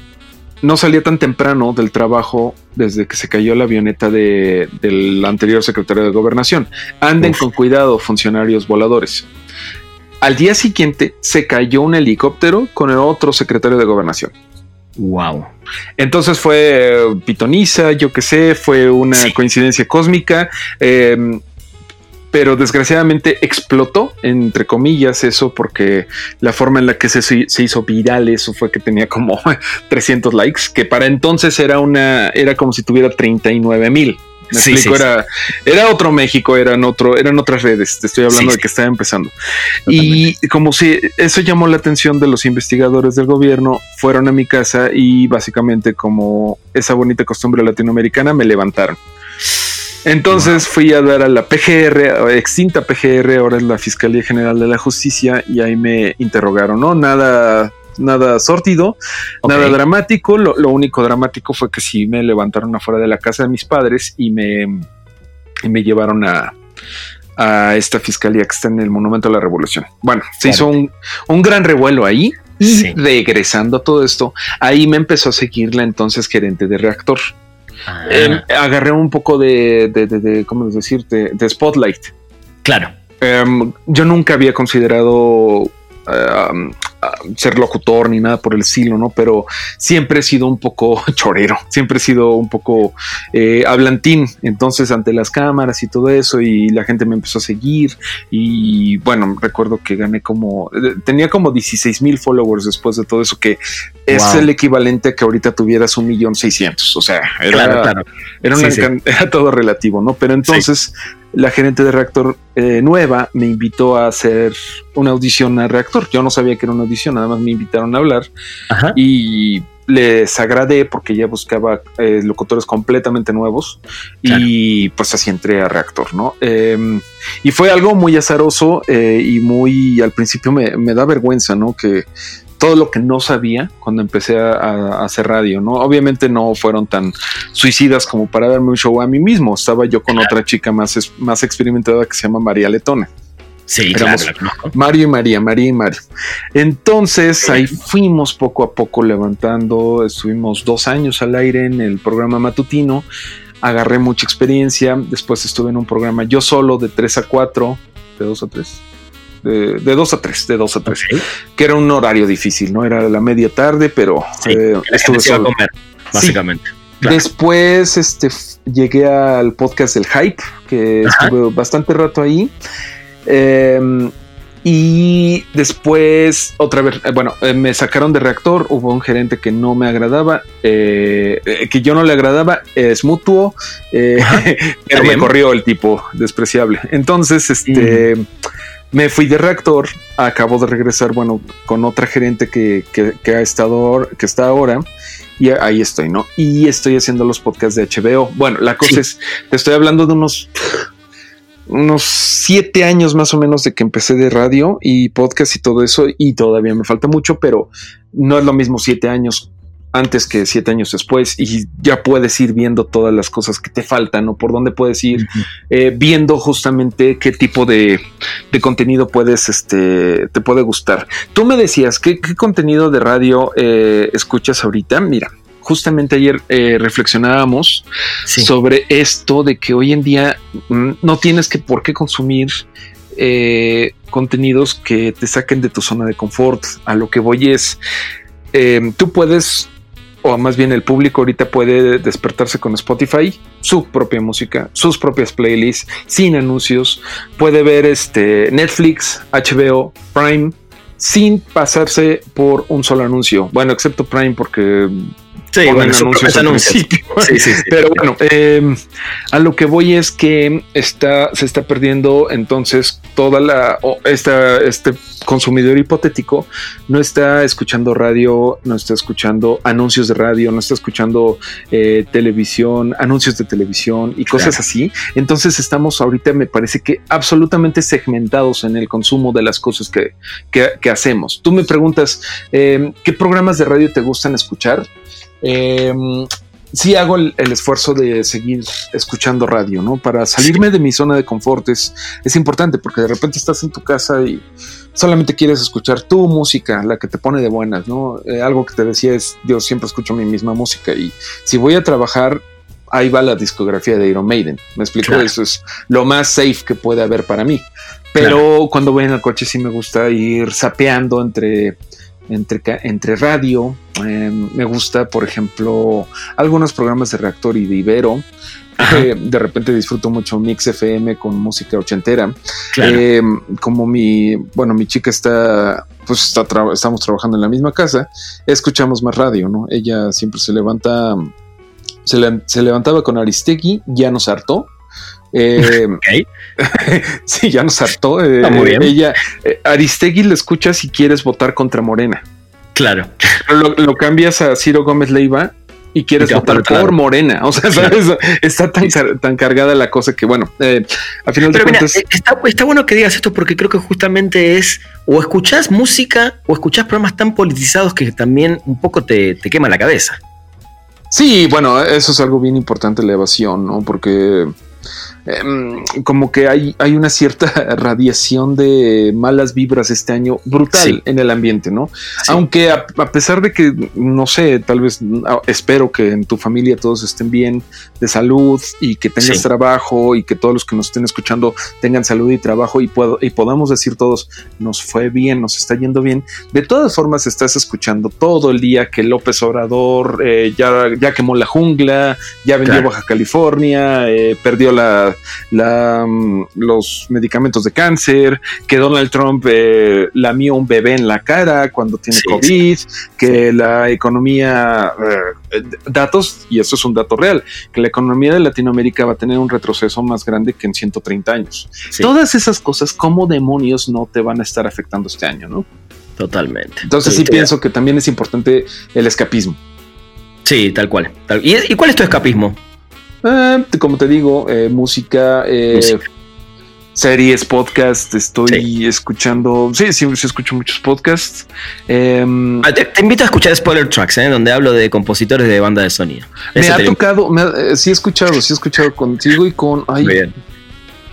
no salía tan temprano del trabajo desde que se cayó la avioneta del anterior secretario de gobernación. Anden con cuidado, funcionarios voladores. Al día siguiente se cayó un helicóptero con el otro secretario de gobernación. Wow. Entonces fue eh, pitoniza, yo qué sé, fue una coincidencia cósmica. Em, pero desgraciadamente explotó, entre comillas, eso porque la forma en la que se, se, hizo viral eso fue que tenía como 300 likes, que para entonces era una, era como si tuviera 39 mil. Me explico, era, era otro México, eran otro, eran otras redes. Te estoy hablando de que estaba empezando. Y como si eso llamó la atención de los investigadores del gobierno, fueron a mi casa y básicamente como esa bonita costumbre latinoamericana me levantaron. Entonces fui a dar a la PGR, extinta PGR, ahora es la Fiscalía General de la Justicia, y ahí me interrogaron, ¿no? Nada, nada sortido, nada dramático. Lo, único dramático fue que sí me levantaron afuera de la casa de mis padres y me, me llevaron a, a esta fiscalía que está en el Monumento a la Revolución. Bueno, se hizo un, gran revuelo ahí. Y regresando a todo esto, ahí me empezó a seguir la entonces gerente de reactor. Ah. Em, agarré un poco de, de, de, ¿cómo decirte? De spotlight. Claro. Em, yo nunca había considerado eh, ser locutor ni nada por el estilo, ¿no? Pero siempre he sido un poco chorero, siempre he sido un poco eh, hablantín. Entonces, ante las cámaras y todo eso, y la gente me empezó a seguir. Y bueno, recuerdo que gané como, eh, tenía como 16 mil followers después de todo eso, que es el equivalente a que ahorita tuvieras un millón seiscientos. O sea, era, Era, todo relativo, ¿no? Pero entonces la gerente de reactor eh, nueva me invitó a hacer una audición a reactor. Yo no sabía que era una audición, nada más me invitaron a hablar y les agradé porque ya buscaba eh, locutores completamente nuevos y pues así entré a reactor, ¿no? Em, y fue algo muy azaroso eh, y muy al principio me, me da vergüenza, ¿no? Que todo lo que no sabía cuando empecé a, hacer radio, ¿no? Obviamente no fueron tan suicidas como para darme un show a mí mismo. Estaba yo con otra chica más, más experimentada que se llama María Letona. Sí, claro, Mario y María, María y Mario. Entonces ahí fuimos poco a poco levantando, estuvimos dos años al aire en el programa matutino, agarré mucha experiencia, después estuve en un programa yo solo de 3 a 4, de 2 a 3, de, de 2 a 3, de 2 a 3, que era un horario difícil, ¿no? Era la media tarde, pero eh, estuve solo. A comer, básicamente. Después este, llegué al podcast del Hype, que estuve bastante rato ahí. Em, y después, otra vez, eh, bueno, eh, me sacaron de reactor, hubo un gerente que no me agradaba, que yo no le agradaba, es mutuo, pero me corrió el tipo despreciable. Entonces, este... Me fui de reactor, acabo de regresar, bueno, con otra gerente que, ha estado, que está ahora, y ahí estoy, ¿no? Y estoy haciendo los podcasts de HBO. Bueno, la cosa es, te estoy hablando de unos, unos siete años más o menos de que empecé de radio y podcast y todo eso, y todavía me falta mucho, pero no es lo mismo siete años antes que siete años después y ya puedes ir viendo todas las cosas que te faltan o por dónde puedes ir eh, viendo justamente qué tipo de, contenido puedes, este, te puede gustar. Tú me decías, ¿qué, contenido de radio eh, escuchas ahorita? Mira, justamente ayer eh, reflexionábamos sobre esto de que hoy en día mm, no tienes que por qué consumir contenidos que te saquen de tu zona de confort. A lo que voy es, tú puedes o más bien el público ahorita puede despertarse con Spotify, su propia música, sus propias playlists, sin anuncios, puede ver este Netflix, HBO, Prime, sin pasarse por un solo anuncio. Bueno, excepto Prime porque Sí, bueno, anuncios Sí, sí, Pero bueno, em, a lo que voy es que está, se está perdiendo entonces toda la esta, este consumidor hipotético no está escuchando radio, no está escuchando anuncios de radio, no está escuchando eh, televisión, anuncios de televisión y cosas así. Entonces estamos ahorita, me parece que absolutamente segmentados en el consumo de las cosas que, que, hacemos. Tú me preguntas, em, ¿qué programas de radio te gustan escuchar? Eh, sí hago el, esfuerzo de seguir escuchando radio, ¿no? Para salirme de mi zona de confort es, importante porque de repente estás en tu casa y solamente quieres escuchar tu música, la que te pone de buenas, ¿no? Eh, algo que te decía es, yo siempre escucho mi misma música y si voy a trabajar, ahí va la discografía de Iron Maiden. Me explico, eso es lo más safe que puede haber para mí. Pero cuando voy en el coche sí me gusta ir sapeando entre entre, entre radio. Em, me gusta, por ejemplo, algunos programas de Reactor y de Ibero. de repente disfruto mucho Mix FM con música ochentera. Em, como mi, bueno, mi chica está, pues está estamos trabajando en la misma casa, escuchamos más radio, ¿no? Ella siempre se levanta, se, se levantaba con Aristegui, ya nos hartó eh, sí, ya nos hartó. Eh, ella, eh, Aristegui le escucha si quieres votar contra Morena. Claro. Lo, cambias a Ciro Gómez Leiva y quieres votar por Morena. O sea, está tan, tan cargada la cosa que, bueno, al final de cuentas. está, está, bueno que digas esto porque creo que justamente es o escuchás música o escuchás programas tan politizados que también un poco te, te quema la cabeza. Sí, bueno, eso es algo bien importante, la evasión, ¿no? Porque Em, como que hay, hay una cierta radiación de malas vibras este año brutal en el ambiente, ¿no? Aunque a, pesar de que, no sé, tal vez espero que en tu familia todos estén bien de salud y que tengas trabajo y que todos los que nos estén escuchando tengan salud y trabajo y, puedo, y podamos decir todos, nos fue bien, nos está yendo bien. De todas formas, estás escuchando todo el día que López Obrador eh, ya, ya quemó la jungla, ya vendió Baja California, eh, perdió la la, mm, los medicamentos de cáncer, que Donald Trump eh, lamió un bebé en la cara cuando tiene COVID, que la economía, eh, datos, y eso es un dato real, que la economía de Latinoamérica va a tener un retroceso más grande que en 130 años. Todas esas cosas, como demonios no te van a estar afectando este año, no? Totalmente. Entonces sí, pienso que también es importante el escapismo. Sí, tal cual. ¿Y, cuál es tu escapismo? Eh, como te digo, eh, música, eh, series, podcast. Estoy escuchando. Sí, sí, sí, escucho muchos podcasts. Em, ah, te, invito a escuchar Spoiler Tracks, donde hablo de compositores de banda de sonido. Me ha tocado, sí he escuchado, sí he escuchado contigo y con. Ay,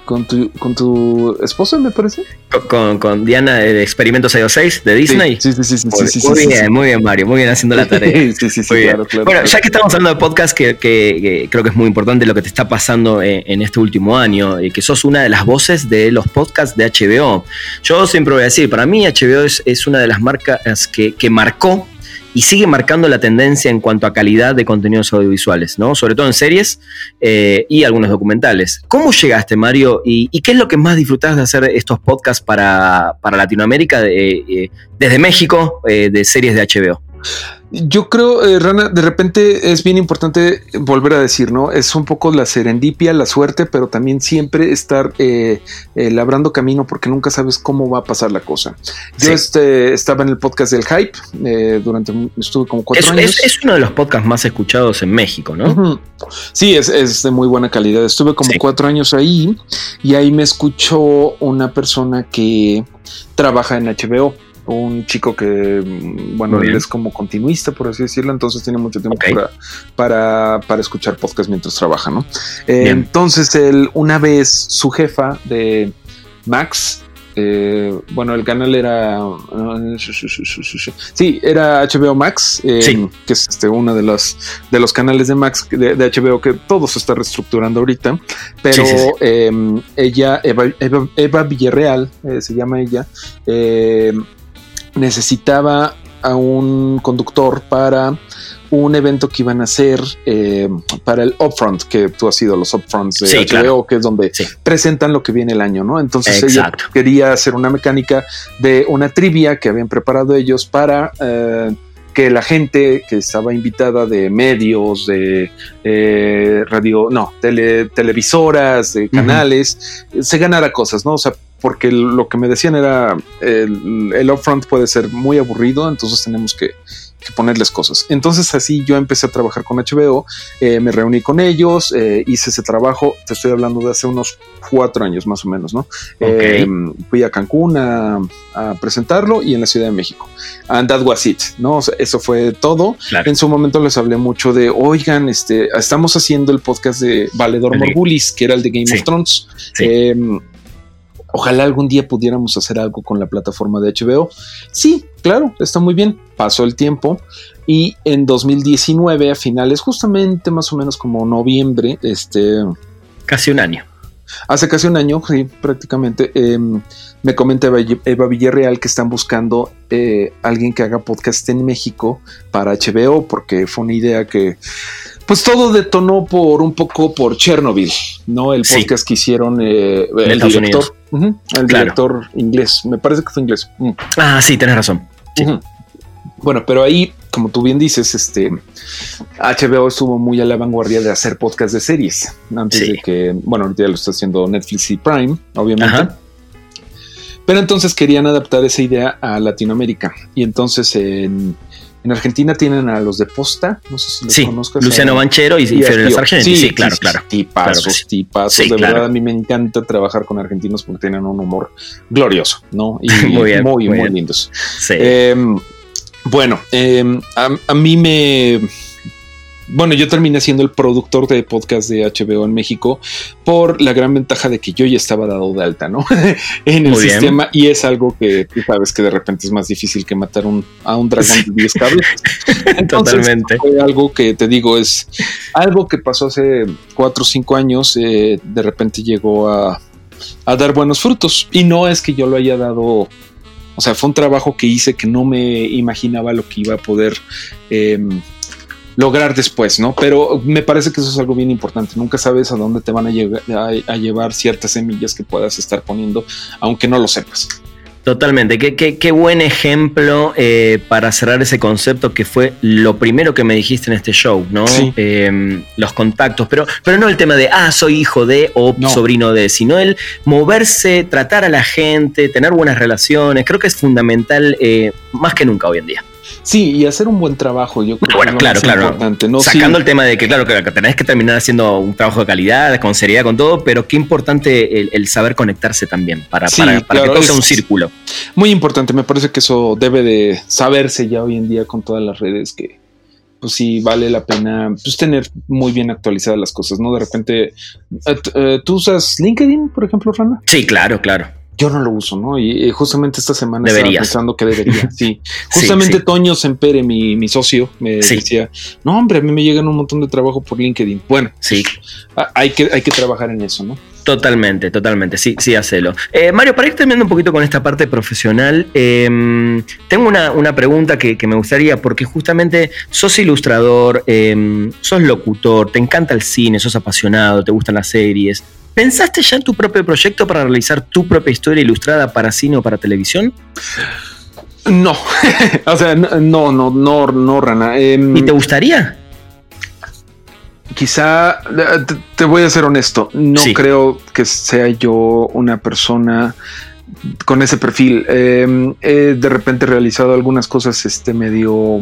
con tu, con tu esposa, me parece. Con, con Diana de Experimentos 6 de Disney. Sí, sí, sí, sí. Muy, sí, muy bien, muy bien, Mario, muy bien haciendo la tarea. sí, sí, sí, claro, claro, Bueno, ya que estamos hablando de podcast, que, que, creo que es muy importante lo que te está pasando en, este último año, y que sos una de las voces de los podcasts de HBO. Yo siempre voy a decir, para mí HBO es, es una de las marcas que, que marcó y sigue marcando la tendencia en cuanto a calidad de contenidos audiovisuales, ¿no? Sobre todo en series eh, y algunos documentales. ¿Cómo llegaste, Mario? ¿Y, qué es lo que más disfrutás de hacer estos podcasts para, Latinoamérica, eh, desde México, eh, de series de HBO? Yo creo, eh, Rana, de repente es bien importante volver a decir, ¿no? Es un poco la serendipia, la suerte, pero también siempre estar eh, eh, labrando camino porque nunca sabes cómo va a pasar la cosa. Yo este, estaba en el podcast del Hype durante, estuve como cuatro años. Es, uno de los podcasts más escuchados en México, ¿no? Sí, es, de muy buena calidad. Estuve como cuatro años ahí y ahí me escuchó una persona que trabaja en HBO un chico que, mm, bueno, él es como continuista, por así decirlo, entonces tiene mucho tiempo para, para, escuchar podcast mientras trabaja, ¿no? Eh, entonces, él, una vez su jefa de Max, eh, bueno, el canal era. Sí, era HBO Max, eh, que es este, uno de los, de los canales de Max de, HBO que todo se está reestructurando ahorita. Pero em, ella, Eva, Eva Villarreal, se llama ella, necesitaba a un conductor para un evento que iban a hacer eh, para el Upfront, que tú has sido los Upfronts de HBO, que es donde presentan lo que viene el año, ¿no? Entonces ella quería hacer una mecánica de una trivia que habían preparado ellos para eh, que la gente que estaba invitada de medios, de eh, radio, no, televisoras, de canales, se ganara cosas, ¿no? O sea, porque lo que me decían era el, el upfront puede ser muy aburrido, entonces tenemos que, ponerles cosas. Entonces así yo empecé a trabajar con HBO, eh, me reuní con ellos, eh, hice ese trabajo, te estoy hablando de hace unos cuatro años más o menos, ¿no? Em, fui a Cancún a, presentarlo y en la Ciudad de México. And that was it, ¿no? eso fue todo. En su momento les hablé mucho de, oigan, este, estamos haciendo el podcast de Valedor Morgulis, que era el de Game of Thrones. Em, Ojalá algún día pudiéramos hacer algo con la plataforma de HBO. Sí, claro, está muy bien. Pasó el tiempo y en 2019, a finales, justamente más o menos como noviembre, este... Casi un año. hace casi un año, sí, prácticamente, em, me comenta Eva, Villarreal que están buscando eh, alguien que haga podcast en México para HBO, porque fue una idea que, pues todo detonó por un poco por Chernobyl, ¿no? El podcast que hicieron eh, el director, el director inglés, me parece que fue inglés. Mm. Ah, sí, tienes razón. Bueno, pero ahí, como tú bien dices, este HBO estuvo muy a la vanguardia de hacer podcast de series antes de que, bueno, ahorita ya lo está haciendo Netflix y Prime, obviamente. Pero entonces querían adaptar esa idea a Latinoamérica. Y entonces en, Argentina tienen a los de Posta, no sé si los sí, conozcas. Luciano Banchero y, y Sí, sí, claro, claro. Tipazos, tipazos. de verdad, a mí me encanta trabajar con argentinos porque tienen un humor glorioso, ¿no? Y muy, muy, muy, lindos. Sí. Em, bueno, em, a, mí me... Bueno, yo terminé siendo el productor de podcast de HBO en México por la gran ventaja de que yo ya estaba dado de alta, ¿no? en el sistema y es algo que tú sabes que de repente es más difícil que matar a un dragón de 10 cables. Totalmente. Fue algo que te digo, es algo que pasó hace 4 o 5 años, eh, de repente llegó a, a dar buenos frutos y no es que yo lo haya dado o sea, fue un trabajo que hice que no me imaginaba lo que iba a poder em, lograr después, ¿no? Pero me parece que eso es algo bien importante. Nunca sabes a dónde te van a, a llevar ciertas semillas que puedas estar poniendo, aunque no lo sepas. Totalmente, qué, buen ejemplo eh, para cerrar ese concepto que fue lo primero que me dijiste en este show, ¿no? Em, los contactos, pero, pero no el tema de, ah, soy hijo de o sobrino de, sino el moverse, tratar a la gente, tener buenas relaciones, creo que es fundamental eh, más que nunca hoy en día. Sí, y hacer un buen trabajo, yo creo bueno, que es claro, claro. importante. ¿no? Sacando el tema de que, claro, que tenés que terminar haciendo un trabajo de calidad, con seriedad, con todo, pero qué importante el, saber conectarse también para, para, que todo sea un círculo. Muy importante, me parece que eso debe de saberse ya hoy en día con todas las redes que, pues sí vale la pena pues, tener muy bien actualizadas las cosas, ¿no? De repente, eh, eh, ¿tú usas LinkedIn, por ejemplo, Rana? Sí, claro, claro yo no lo uso, ¿no? Y, justamente esta semana estaba pensando que debería. Sí, justamente Toño Sempere, mi, mi socio, me decía, no, hombre, a mí me llegan un montón de trabajo por LinkedIn. Bueno, sí, hay que, hay que trabajar en eso, ¿no? Totalmente, totalmente, sí, sí, hacelo. Eh, Mario, para ir terminando un poquito con esta parte profesional, em, tengo una, pregunta que, me gustaría, porque justamente sos ilustrador, em, sos locutor, te encanta el cine, sos apasionado, te gustan las series, ¿Pensaste ya en tu propio proyecto para realizar tu propia historia ilustrada para cine o para televisión? No, o sea, no, no, no, no, Rana. Em, ¿Y te gustaría? Quizá, te voy a ser honesto, no creo que sea yo una persona con ese perfil. Em, he de repente realizado algunas cosas este, medio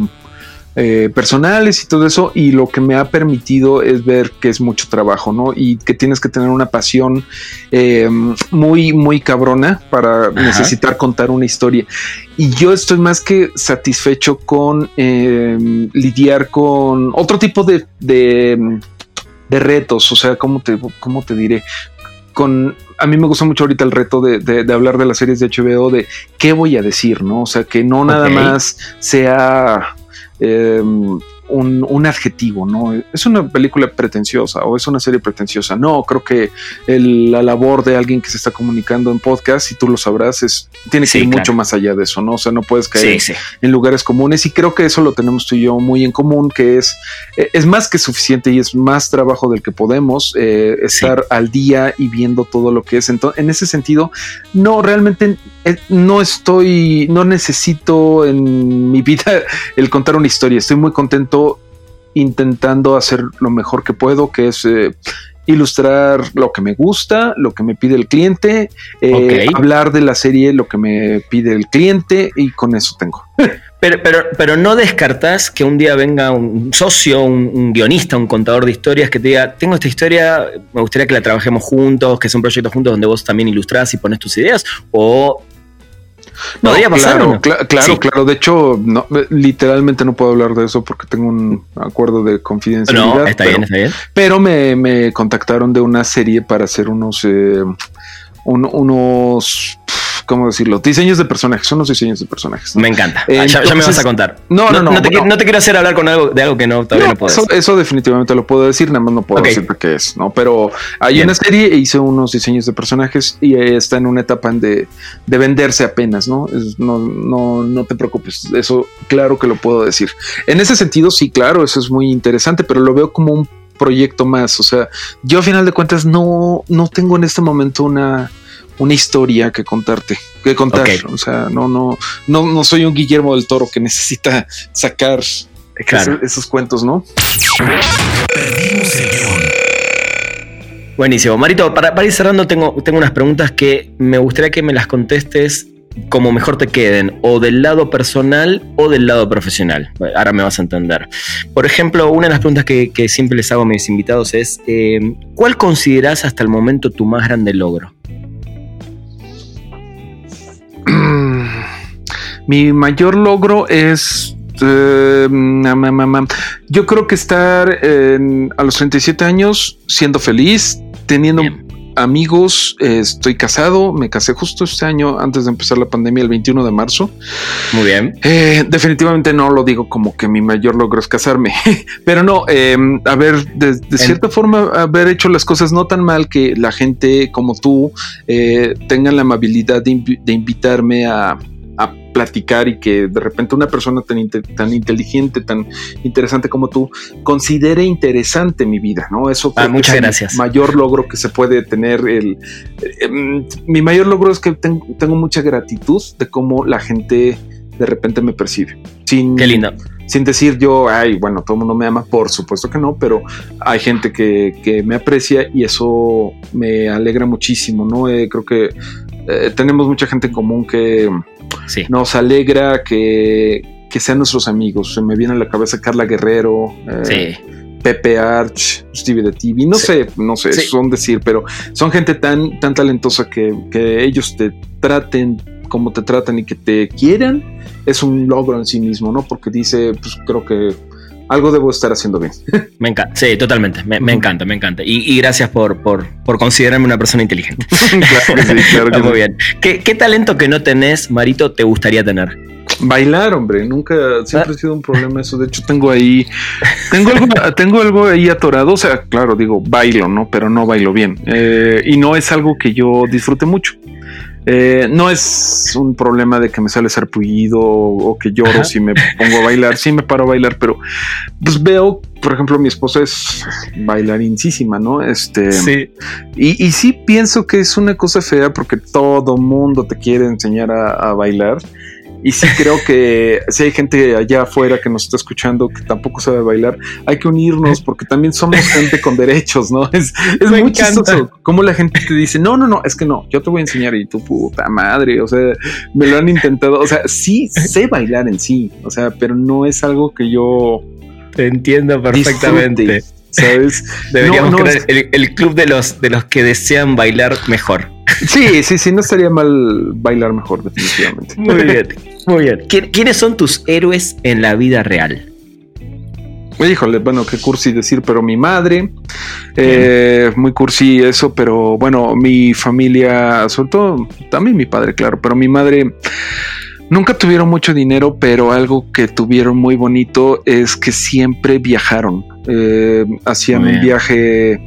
eh, personales y todo eso, y lo que me ha permitido es ver que es mucho trabajo, ¿no? Y que tienes que tener una pasión eh, muy, muy cabrona para necesitar contar una historia. Y yo estoy más que satisfecho con eh, lidiar con otro tipo de, de, retos, o sea, ¿cómo te, cómo te diré? Con, a mí me gusta mucho ahorita el reto de, hablar de las series de HBO, de qué voy a decir, ¿no? O sea, que no nada más sea Em, un, adjetivo, ¿no? Es una película pretenciosa o es una serie pretenciosa. No, creo que la labor de alguien que se está comunicando en podcast, y tú lo sabrás, es, tiene que ir mucho más allá de eso, ¿no? O sea, no puedes caer en lugares comunes y creo que eso lo tenemos tú y yo muy en común, que es, eh, es más que suficiente y es más trabajo del que podemos eh, estar al día y viendo todo lo que es. Entonces, en ese sentido, no, realmente no estoy, no necesito en mi vida el contar una historia. Estoy muy contento intentando hacer lo mejor que puedo, que es eh, ilustrar lo que me gusta, lo que me pide el cliente, eh, hablar de la serie, lo que me pide el cliente y con eso tengo. Pero, pero, pero no descartás que un día venga un socio, un, guionista, un contador de historias que te diga, tengo esta historia, me gustaría que la trabajemos juntos, que sea un proyecto juntos donde vos también ilustrás y pones tus ideas, o no, claro, claro, claro. De hecho, no, literalmente no puedo hablar de eso porque tengo un acuerdo de confidencialidad. No, está bien, está bien. Pero me, contactaron de una serie para hacer unos, eh, unos ¿cómo decirlo? Diseños de personajes, son los diseños de personajes. Me encanta. Ah, ya, me vas a contar. No, no, no. No, te, quiero hacer hablar con algo de algo que no todavía no, puedo eso, eso, definitivamente lo puedo decir, nada más no puedo decir qué es, ¿no? Pero hay una serie e hice unos diseños de personajes y está en una etapa de, de venderse apenas, ¿no? no, no, no te preocupes, eso claro que lo puedo decir. En ese sentido, sí, claro, eso es muy interesante, pero lo veo como un proyecto más. O sea, yo a final de cuentas no, no tengo en este momento una, una historia que contarte, que contar. O sea, no, no, no, no soy un Guillermo del Toro que necesita sacar esos, cuentos, ¿no? Buenísimo. Marito, para, para, ir cerrando, tengo, tengo unas preguntas que me gustaría que me las contestes como mejor te queden, o del lado personal o del lado profesional. Ahora me vas a entender. Por ejemplo, una de las preguntas que, siempre les hago a mis invitados es, eh, ¿cuál consideras hasta el momento tu más grande logro? Mi mayor logro es... Eh, yo creo que estar a los 37 años siendo feliz, teniendo amigos, eh, estoy casado, me casé justo este año antes de empezar la pandemia, el 21 de marzo. Muy bien. Eh, definitivamente no lo digo como que mi mayor logro es casarme, pero no, eh, a ver, de, cierta forma, haber hecho las cosas no tan mal que la gente como tú tengan la amabilidad de invitarme a, platicar y que de repente una persona tan, tan inteligente, tan interesante como tú, considere interesante mi vida, ¿no? Eso ah, muchas es gracias. el mayor logro que se puede tener. El, em, mi mayor logro es que tengo, mucha gratitud de cómo la gente de repente me percibe. Sin, Qué lindo. Sin decir yo, ay, bueno, todo el mundo me ama, por supuesto que no, pero hay gente que, que me aprecia y eso me alegra muchísimo, ¿no? Eh, creo que eh, tenemos mucha gente en común que nos alegra que, sean nuestros amigos. Se me viene a la cabeza Carla Guerrero, eh, Pepe Arch, Stevie de TV, no sé, no sé, son decir, pero son gente tan, tan talentosa que, que ellos te traten como te tratan y que te quieran, es un logro en sí mismo, ¿no? Porque dice, pues creo que algo debo estar haciendo bien. Me encanta, sí, totalmente, me, encanta, me encanta. Y, gracias por, por, considerarme una persona inteligente. claro sí, claro Muy bien. ¿Qué, talento que no tenés, Marito, te gustaría tener? Bailar, hombre, nunca, siempre ha sido un problema eso. De hecho, tengo ahí, tengo algo, tengo algo ahí atorado. O sea, claro, digo, bailo, ¿no? Pero no bailo bien. Eh, y no es algo que yo disfrute mucho. Eh, no es un problema de que me sale sarpullido o que lloro si me pongo a bailar. Sí me paro a bailar, pero pues veo, por ejemplo, mi esposa es bailarincísima, ¿no? Este, sí. Y, y sí pienso que es una cosa fea porque todo mundo te quiere enseñar a bailar. Y sí creo que si hay gente allá afuera que nos está escuchando que tampoco sabe bailar, hay que unirnos porque también somos gente con derechos, ¿no? Es, es muy chistoso como la gente te dice, no, no, no, es que no, yo te voy a enseñar y tu puta madre, o sea, me lo han intentado, o sea, sí sé bailar en sí, o sea, pero no es algo que yo... Te entiendo perfectamente. ¿Sabes? Deberíamos crear el, club de los, de los que desean bailar mejor. Sí, sí, sí, no estaría mal bailar mejor, definitivamente. Muy bien, muy bien. ¿Quiénes son tus héroes en la vida real? Híjole, bueno, qué cursi decir, pero mi madre, eh, muy cursi eso, pero bueno, mi familia, sobre todo también mi padre, claro, pero mi madre nunca tuvieron mucho dinero, pero algo que tuvieron muy bonito es que siempre viajaron. Eh, hacían un viaje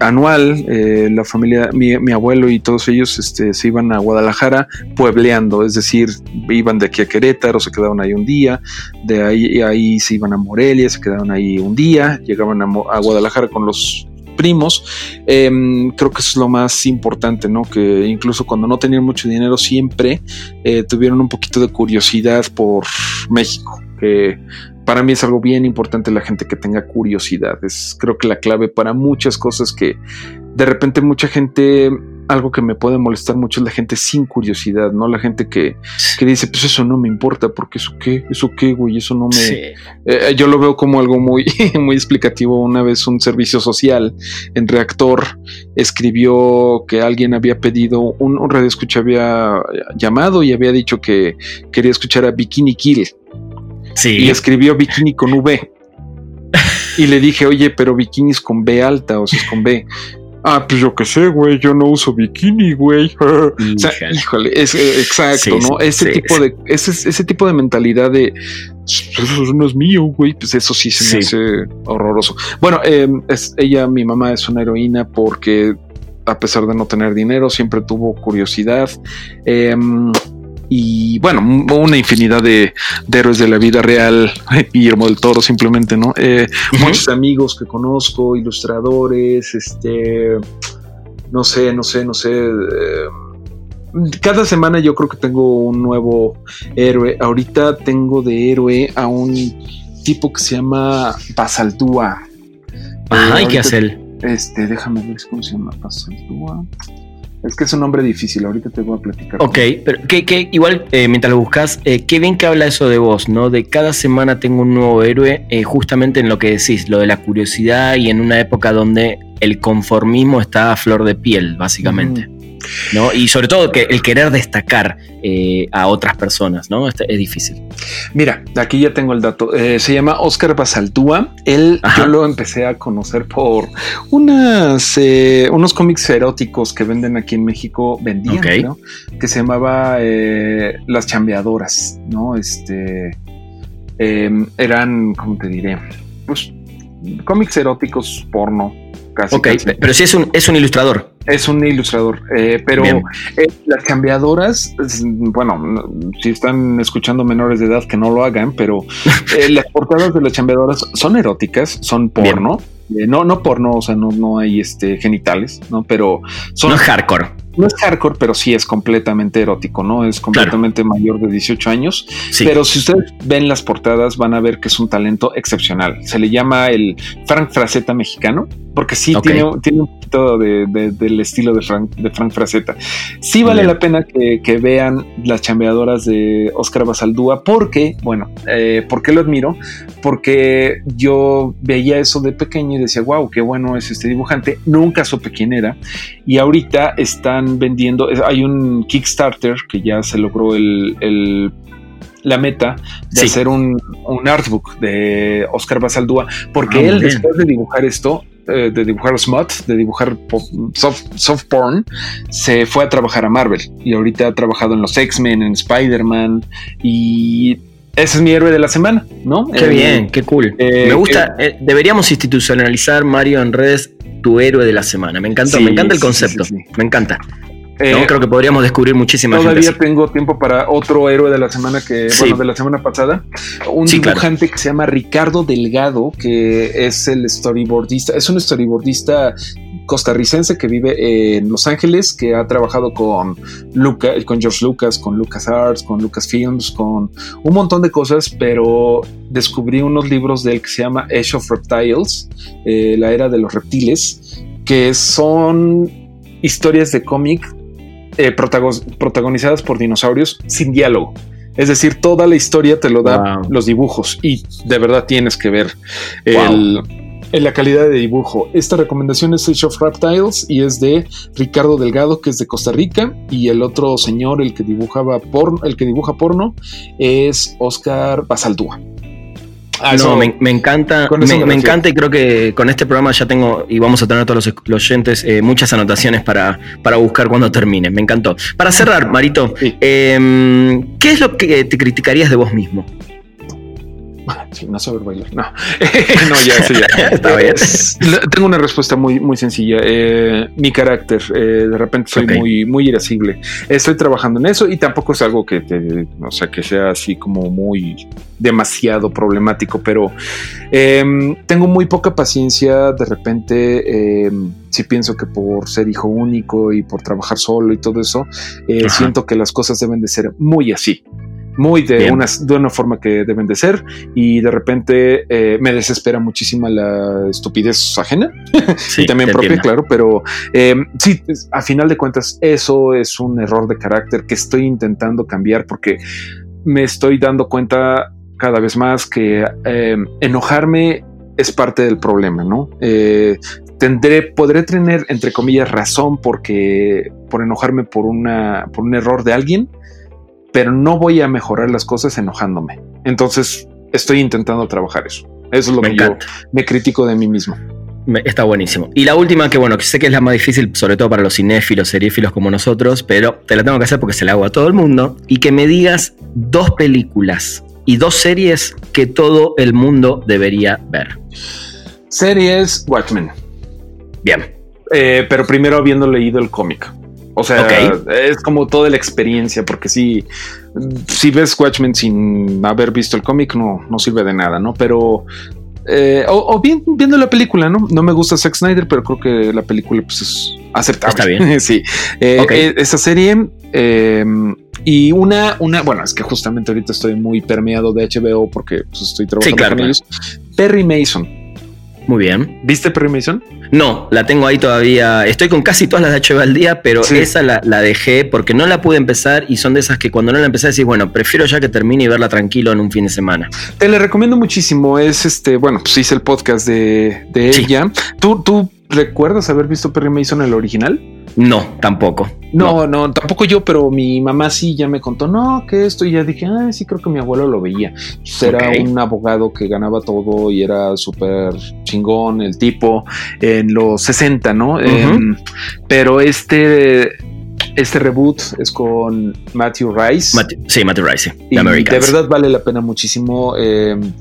anual, eh, la familia, mi, abuelo y todos ellos este, se iban a Guadalajara puebleando, es decir, iban de aquí a Querétaro, se quedaban ahí un día, de ahí, ahí se iban a Morelia, se quedaban ahí un día, llegaban a, Guadalajara con los primos, em, creo que es lo más importante, ¿no? Que incluso cuando no tenían mucho dinero siempre eh, tuvieron un poquito de curiosidad por México, que para mí es algo bien importante la gente que tenga curiosidad. Es creo que la clave para muchas cosas que de repente mucha gente, algo que me puede molestar mucho es la gente sin curiosidad, ¿no? La gente que, dice, pues eso no me importa, porque eso qué, eso qué, güey, eso no me... Eh, yo lo veo como algo muy, muy explicativo. Una vez un servicio social en Reactor escribió que alguien había pedido, un, un radio escucha había llamado y había dicho que quería escuchar a Bikini Kill y escribió bikini con V. y le dije, oye, pero bikini es con B alta, o sea, es con B. Ah, pues yo qué sé, güey, yo no uso bikini, güey. o sea, híjole, es eh, exacto, ¿no? ese tipo de, ese, ese tipo de mentalidad de eso no es mío, güey, pues eso sí se me hace horroroso. Bueno, eh, es, ella, mi mamá es una heroína porque a pesar de no tener dinero, siempre tuvo curiosidad. Em, y bueno, una infinidad de, héroes de la vida real, Guillermo del Toro simplemente, ¿no? Eh, muchos amigos que conozco, ilustradores, este, no sé, no sé, no sé. Eh, cada semana yo creo que tengo un nuevo héroe. Ahorita tengo de héroe a un tipo que se llama Basaldúa. Ajá, ¿y qué hace él? Este, déjame ver cómo se llama Basaldúa. Es que es un nombre difícil, ahorita te voy a platicar. Ok, pero que, igual eh, mientras lo buscas, eh, qué bien que habla eso de vos, ¿no? De cada semana tengo un nuevo héroe, eh, justamente en lo que decís, lo de la curiosidad y en una época donde el conformismo está a flor de piel, básicamente. ¿No? Y sobre todo que el querer destacar eh, a otras personas, ¿no? Este, es difícil. Mira, aquí ya tengo el dato. Eh, se llama Oscar Basaldúa. Él yo lo empecé a conocer por unas eh, unos cómics eróticos que venden aquí en México, vendían, Que se llamaba Las Chambeadoras, ¿no? Este em, eran, ¿cómo te diré? Pues cómics eróticos porno ok, pero sí es un, es un ilustrador. Es un ilustrador, eh, pero eh, las cambiadoras, bueno, si están escuchando menores de edad que no lo hagan, pero eh, las portadas de las cambiadoras son eróticas, son porno. no, no porno, o sea, no, no hay este genitales, ¿no? Pero son. No hardcore no es hardcore, pero sí es completamente erótico, ¿no? Es completamente mayor de 18 años. Pero si ustedes ven las portadas, van a ver que es un talento excepcional. Se le llama el Frank Fraceta mexicano, porque sí tiene, tiene, un poquito del estilo de Frank, de Frank Fraceta. Sí vale la pena que, vean las chambeadoras de Oscar Basaldúa, porque, bueno, eh, ¿por qué lo admiro? Porque yo veía eso de pequeño y decía, wow, qué bueno es este dibujante. Nunca supe quién era. Y ahorita están vendiendo, hay un Kickstarter que ya se logró el, la meta de hacer un, artbook de Oscar Basaldúa, porque ah, él después de dibujar esto, eh, de dibujar smut, de dibujar soft, soft, porn, se fue a trabajar a Marvel y ahorita ha trabajado en los X-Men, en Spider-Man y ese es mi héroe de la semana, ¿no? Qué bien, qué cool. Eh, me gusta, eh, deberíamos institucionalizar, Mario, en redes tu héroe de la semana. Me encanta, me encanta el concepto. me encanta. Eh, creo que podríamos descubrir muchísimas Todavía tengo tiempo para otro héroe de la semana que, bueno, de la semana pasada. Un dibujante que se llama Ricardo Delgado, que es el storyboardista, es un storyboardista costarricense que vive en Los Ángeles, que ha trabajado con, Luca, con George Lucas, con Lucas Arts, con Lucas Films, con un montón de cosas, pero descubrí unos libros de él que se llama Age of Reptiles, eh, la era de los reptiles, que son historias de cómic eh, protagonizadas por dinosaurios sin diálogo. Es decir, toda la historia te lo da los dibujos y de verdad tienes que ver el, la calidad de dibujo. Esta recomendación es Age of Reptiles y es de Ricardo Delgado, que es de Costa Rica, y el otro señor, el que dibujaba porno, el que dibuja porno, es Oscar Basaldúa. Ah, no, me, encanta, me, encanta y creo que con este programa ya tengo y vamos a tener a todos los, oyentes eh, muchas anotaciones para, para buscar cuando termine. Me encantó. Para cerrar, Marito, em, ¿qué es lo que te criticarías de vos mismo? No saber bailar. No, no ya, sí, ya. Tengo una respuesta muy, muy sencilla. Eh, mi carácter, eh, de repente soy muy, muy irascible. Estoy trabajando en eso y tampoco es algo que te, o sea, que sea así como muy demasiado problemático, pero em, tengo muy poca paciencia. De repente, em, si pienso que por ser hijo único y por trabajar solo y todo eso, eh, siento que las cosas deben de ser muy así muy de una, de una forma que deben de ser y de repente eh, me desespera muchísima la estupidez ajena. Y también propia, claro, pero eh, sí, a final de cuentas eso es un error de carácter que estoy intentando cambiar porque me estoy dando cuenta cada vez más que eh, enojarme es parte del problema, ¿no? tendré, podré tener, entre comillas, razón porque por enojarme por una, por un error de alguien, pero no voy a mejorar las cosas enojándome. Entonces estoy intentando trabajar eso. Eso es lo que yo me critico de mí mismo. Está buenísimo. Y la última, que bueno, que sé que es la más difícil, sobre todo para los cinéfilos, seriéfilos como nosotros, pero te la tengo que hacer porque se la hago a todo el mundo. Y que me digas dos películas y dos series que todo el mundo debería ver. Series Watchmen. Bien. Eh, pero primero habiendo leído el cómic. O sea, es como toda la experiencia, porque si, si ves Watchmen sin haber visto el cómic, no, no sirve de nada, ¿no? Pero eh, o, bien viendo la película, ¿no? No me gusta Zack Snyder, pero creo que la película pues, es aceptable. Está bien. sí. Eh, eh, esa serie em, y una, una, bueno, es que justamente ahorita estoy muy permeado de HBO porque pues, estoy trabajando con ellos. Perry Mason. Muy bien. ¿Viste Perry Mason? No, la tengo ahí todavía. Estoy con casi todas las de HBO al día, pero esa la, dejé porque no la pude empezar y son de esas que cuando no la empecé decís, bueno, prefiero ya que termine y verla tranquilo en un fin de semana. Te la recomiendo muchísimo. Es este, bueno, pues hice el podcast de, de ella. ¿Tú, ¿Tú recuerdas haber visto Perry Mason el original? No, tampoco. No, no, tampoco yo, pero mi mamá sí ya me contó, no, que esto, y ya dije, ah, sí, creo que mi abuelo lo veía. Pues era un abogado que ganaba todo y era súper chingón el tipo en los 60, ¿no? Em, pero este, este reboot es con Matthew Rice. sí, Matthew Rice, de verdad vale la pena muchísimo. Em,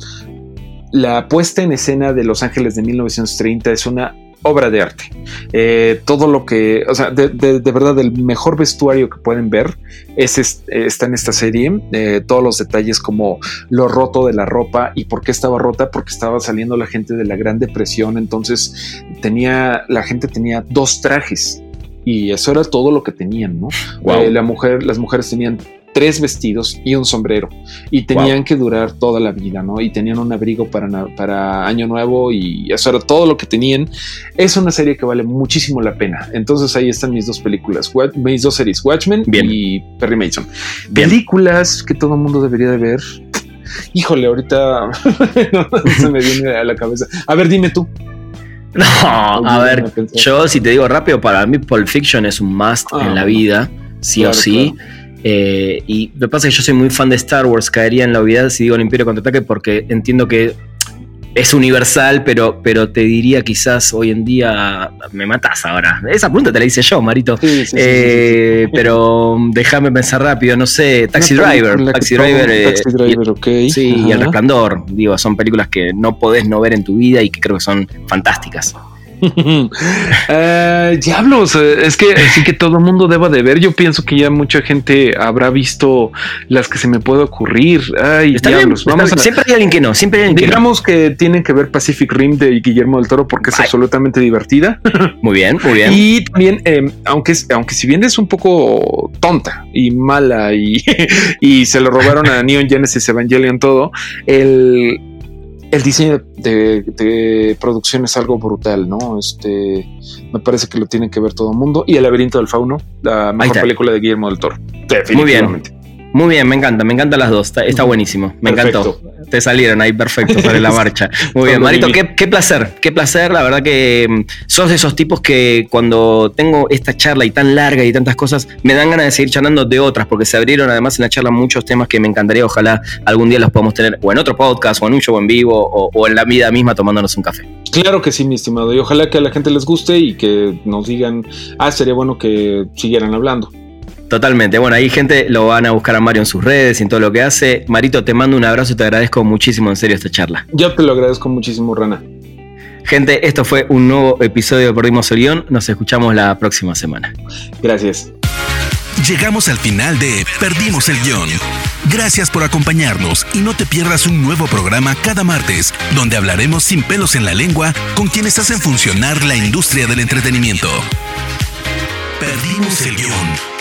la puesta en escena de Los Ángeles de 1930 es una obra de arte. Eh, todo lo que, o sea, de, verdad, el mejor vestuario que pueden ver es, está en esta serie. Eh, todos los detalles como lo roto de la ropa y por qué estaba rota, porque estaba saliendo la gente de la Gran Depresión. Entonces tenía, la gente tenía dos trajes y eso era todo lo que tenían, ¿no? Eh, la mujer, las mujeres tenían tres vestidos y un sombrero y tenían que durar toda la vida, ¿no? Y tenían un abrigo para, para Año Nuevo y eso era todo lo que tenían. Es una serie que vale muchísimo la pena. Entonces ahí están mis dos películas, mis dos series, Watchmen y Perry Mason. Películas que todo el mundo debería de ver. Híjole, ahorita se me viene a la cabeza. A ver, dime tú. No, a ver, yo si te digo rápido, para mí Pulp Fiction es un must en ah, la vida, sí o sí. Eh, y lo que pasa es que yo soy muy fan de Star Wars, caería en la obviedad si digo el Imperio contraataque porque entiendo que es universal, pero, pero te diría quizás hoy en día me matas ahora. Esa pregunta te la hice yo, Marito. Eh, pero déjame pensar rápido, no sé, Taxi Driver. Taxi Driver, eh, Taxi Driver, ok. Sí, y El Resplandor. Digo, son películas que no podés no ver en tu vida y que creo que son fantásticas. Eh, diablos, eh, es que así que todo el mundo deba de ver. Yo pienso que ya mucha gente habrá visto las que se me puede ocurrir. Ay, diablos. Vamos Siempre hay alguien que no, siempre hay alguien Digamos que, tienen que ver Pacific Rim de Guillermo del Toro porque es absolutamente divertida. Muy bien, muy bien. Y también, em, aunque, aunque si bien es un poco tonta y mala y, y se lo robaron a Neon Genesis Evangelion todo, el el diseño de, producción es algo brutal, ¿no? Este, me parece que lo tienen que ver todo el mundo. Y El laberinto del fauno, la mejor película de Guillermo del Toro. Definitivamente. Muy bien. Muy bien, me encanta, me encantan las dos. Está, buenísimo, me encantó. Te salieron ahí perfecto sobre la marcha. Muy bien, Marito, qué, placer, qué placer. La verdad que mm, sos de esos tipos que cuando tengo esta charla y tan larga y tantas cosas, me dan ganas de seguir charlando de otras, porque se abrieron además en la charla muchos temas que me encantaría, ojalá algún día los podamos tener o en otro podcast, o en un show en vivo, o, o en la vida misma tomándonos un café. Claro que sí, mi estimado, y ojalá que a la gente les guste y que nos digan, ah, sería bueno que siguieran hablando. Totalmente. Bueno, ahí gente lo van a buscar a Mario en sus redes y en todo lo que hace. Marito, te mando un abrazo y te agradezco muchísimo en serio esta charla. Yo te lo agradezco muchísimo, Rana. Gente, esto fue un nuevo episodio de Perdimos el Guión. Nos escuchamos la próxima semana. Gracias. Llegamos al final de Perdimos el Guión. Gracias por acompañarnos y no te pierdas un nuevo programa cada martes, donde hablaremos sin pelos en la lengua con quienes hacen funcionar la industria del entretenimiento. Perdimos el Guión.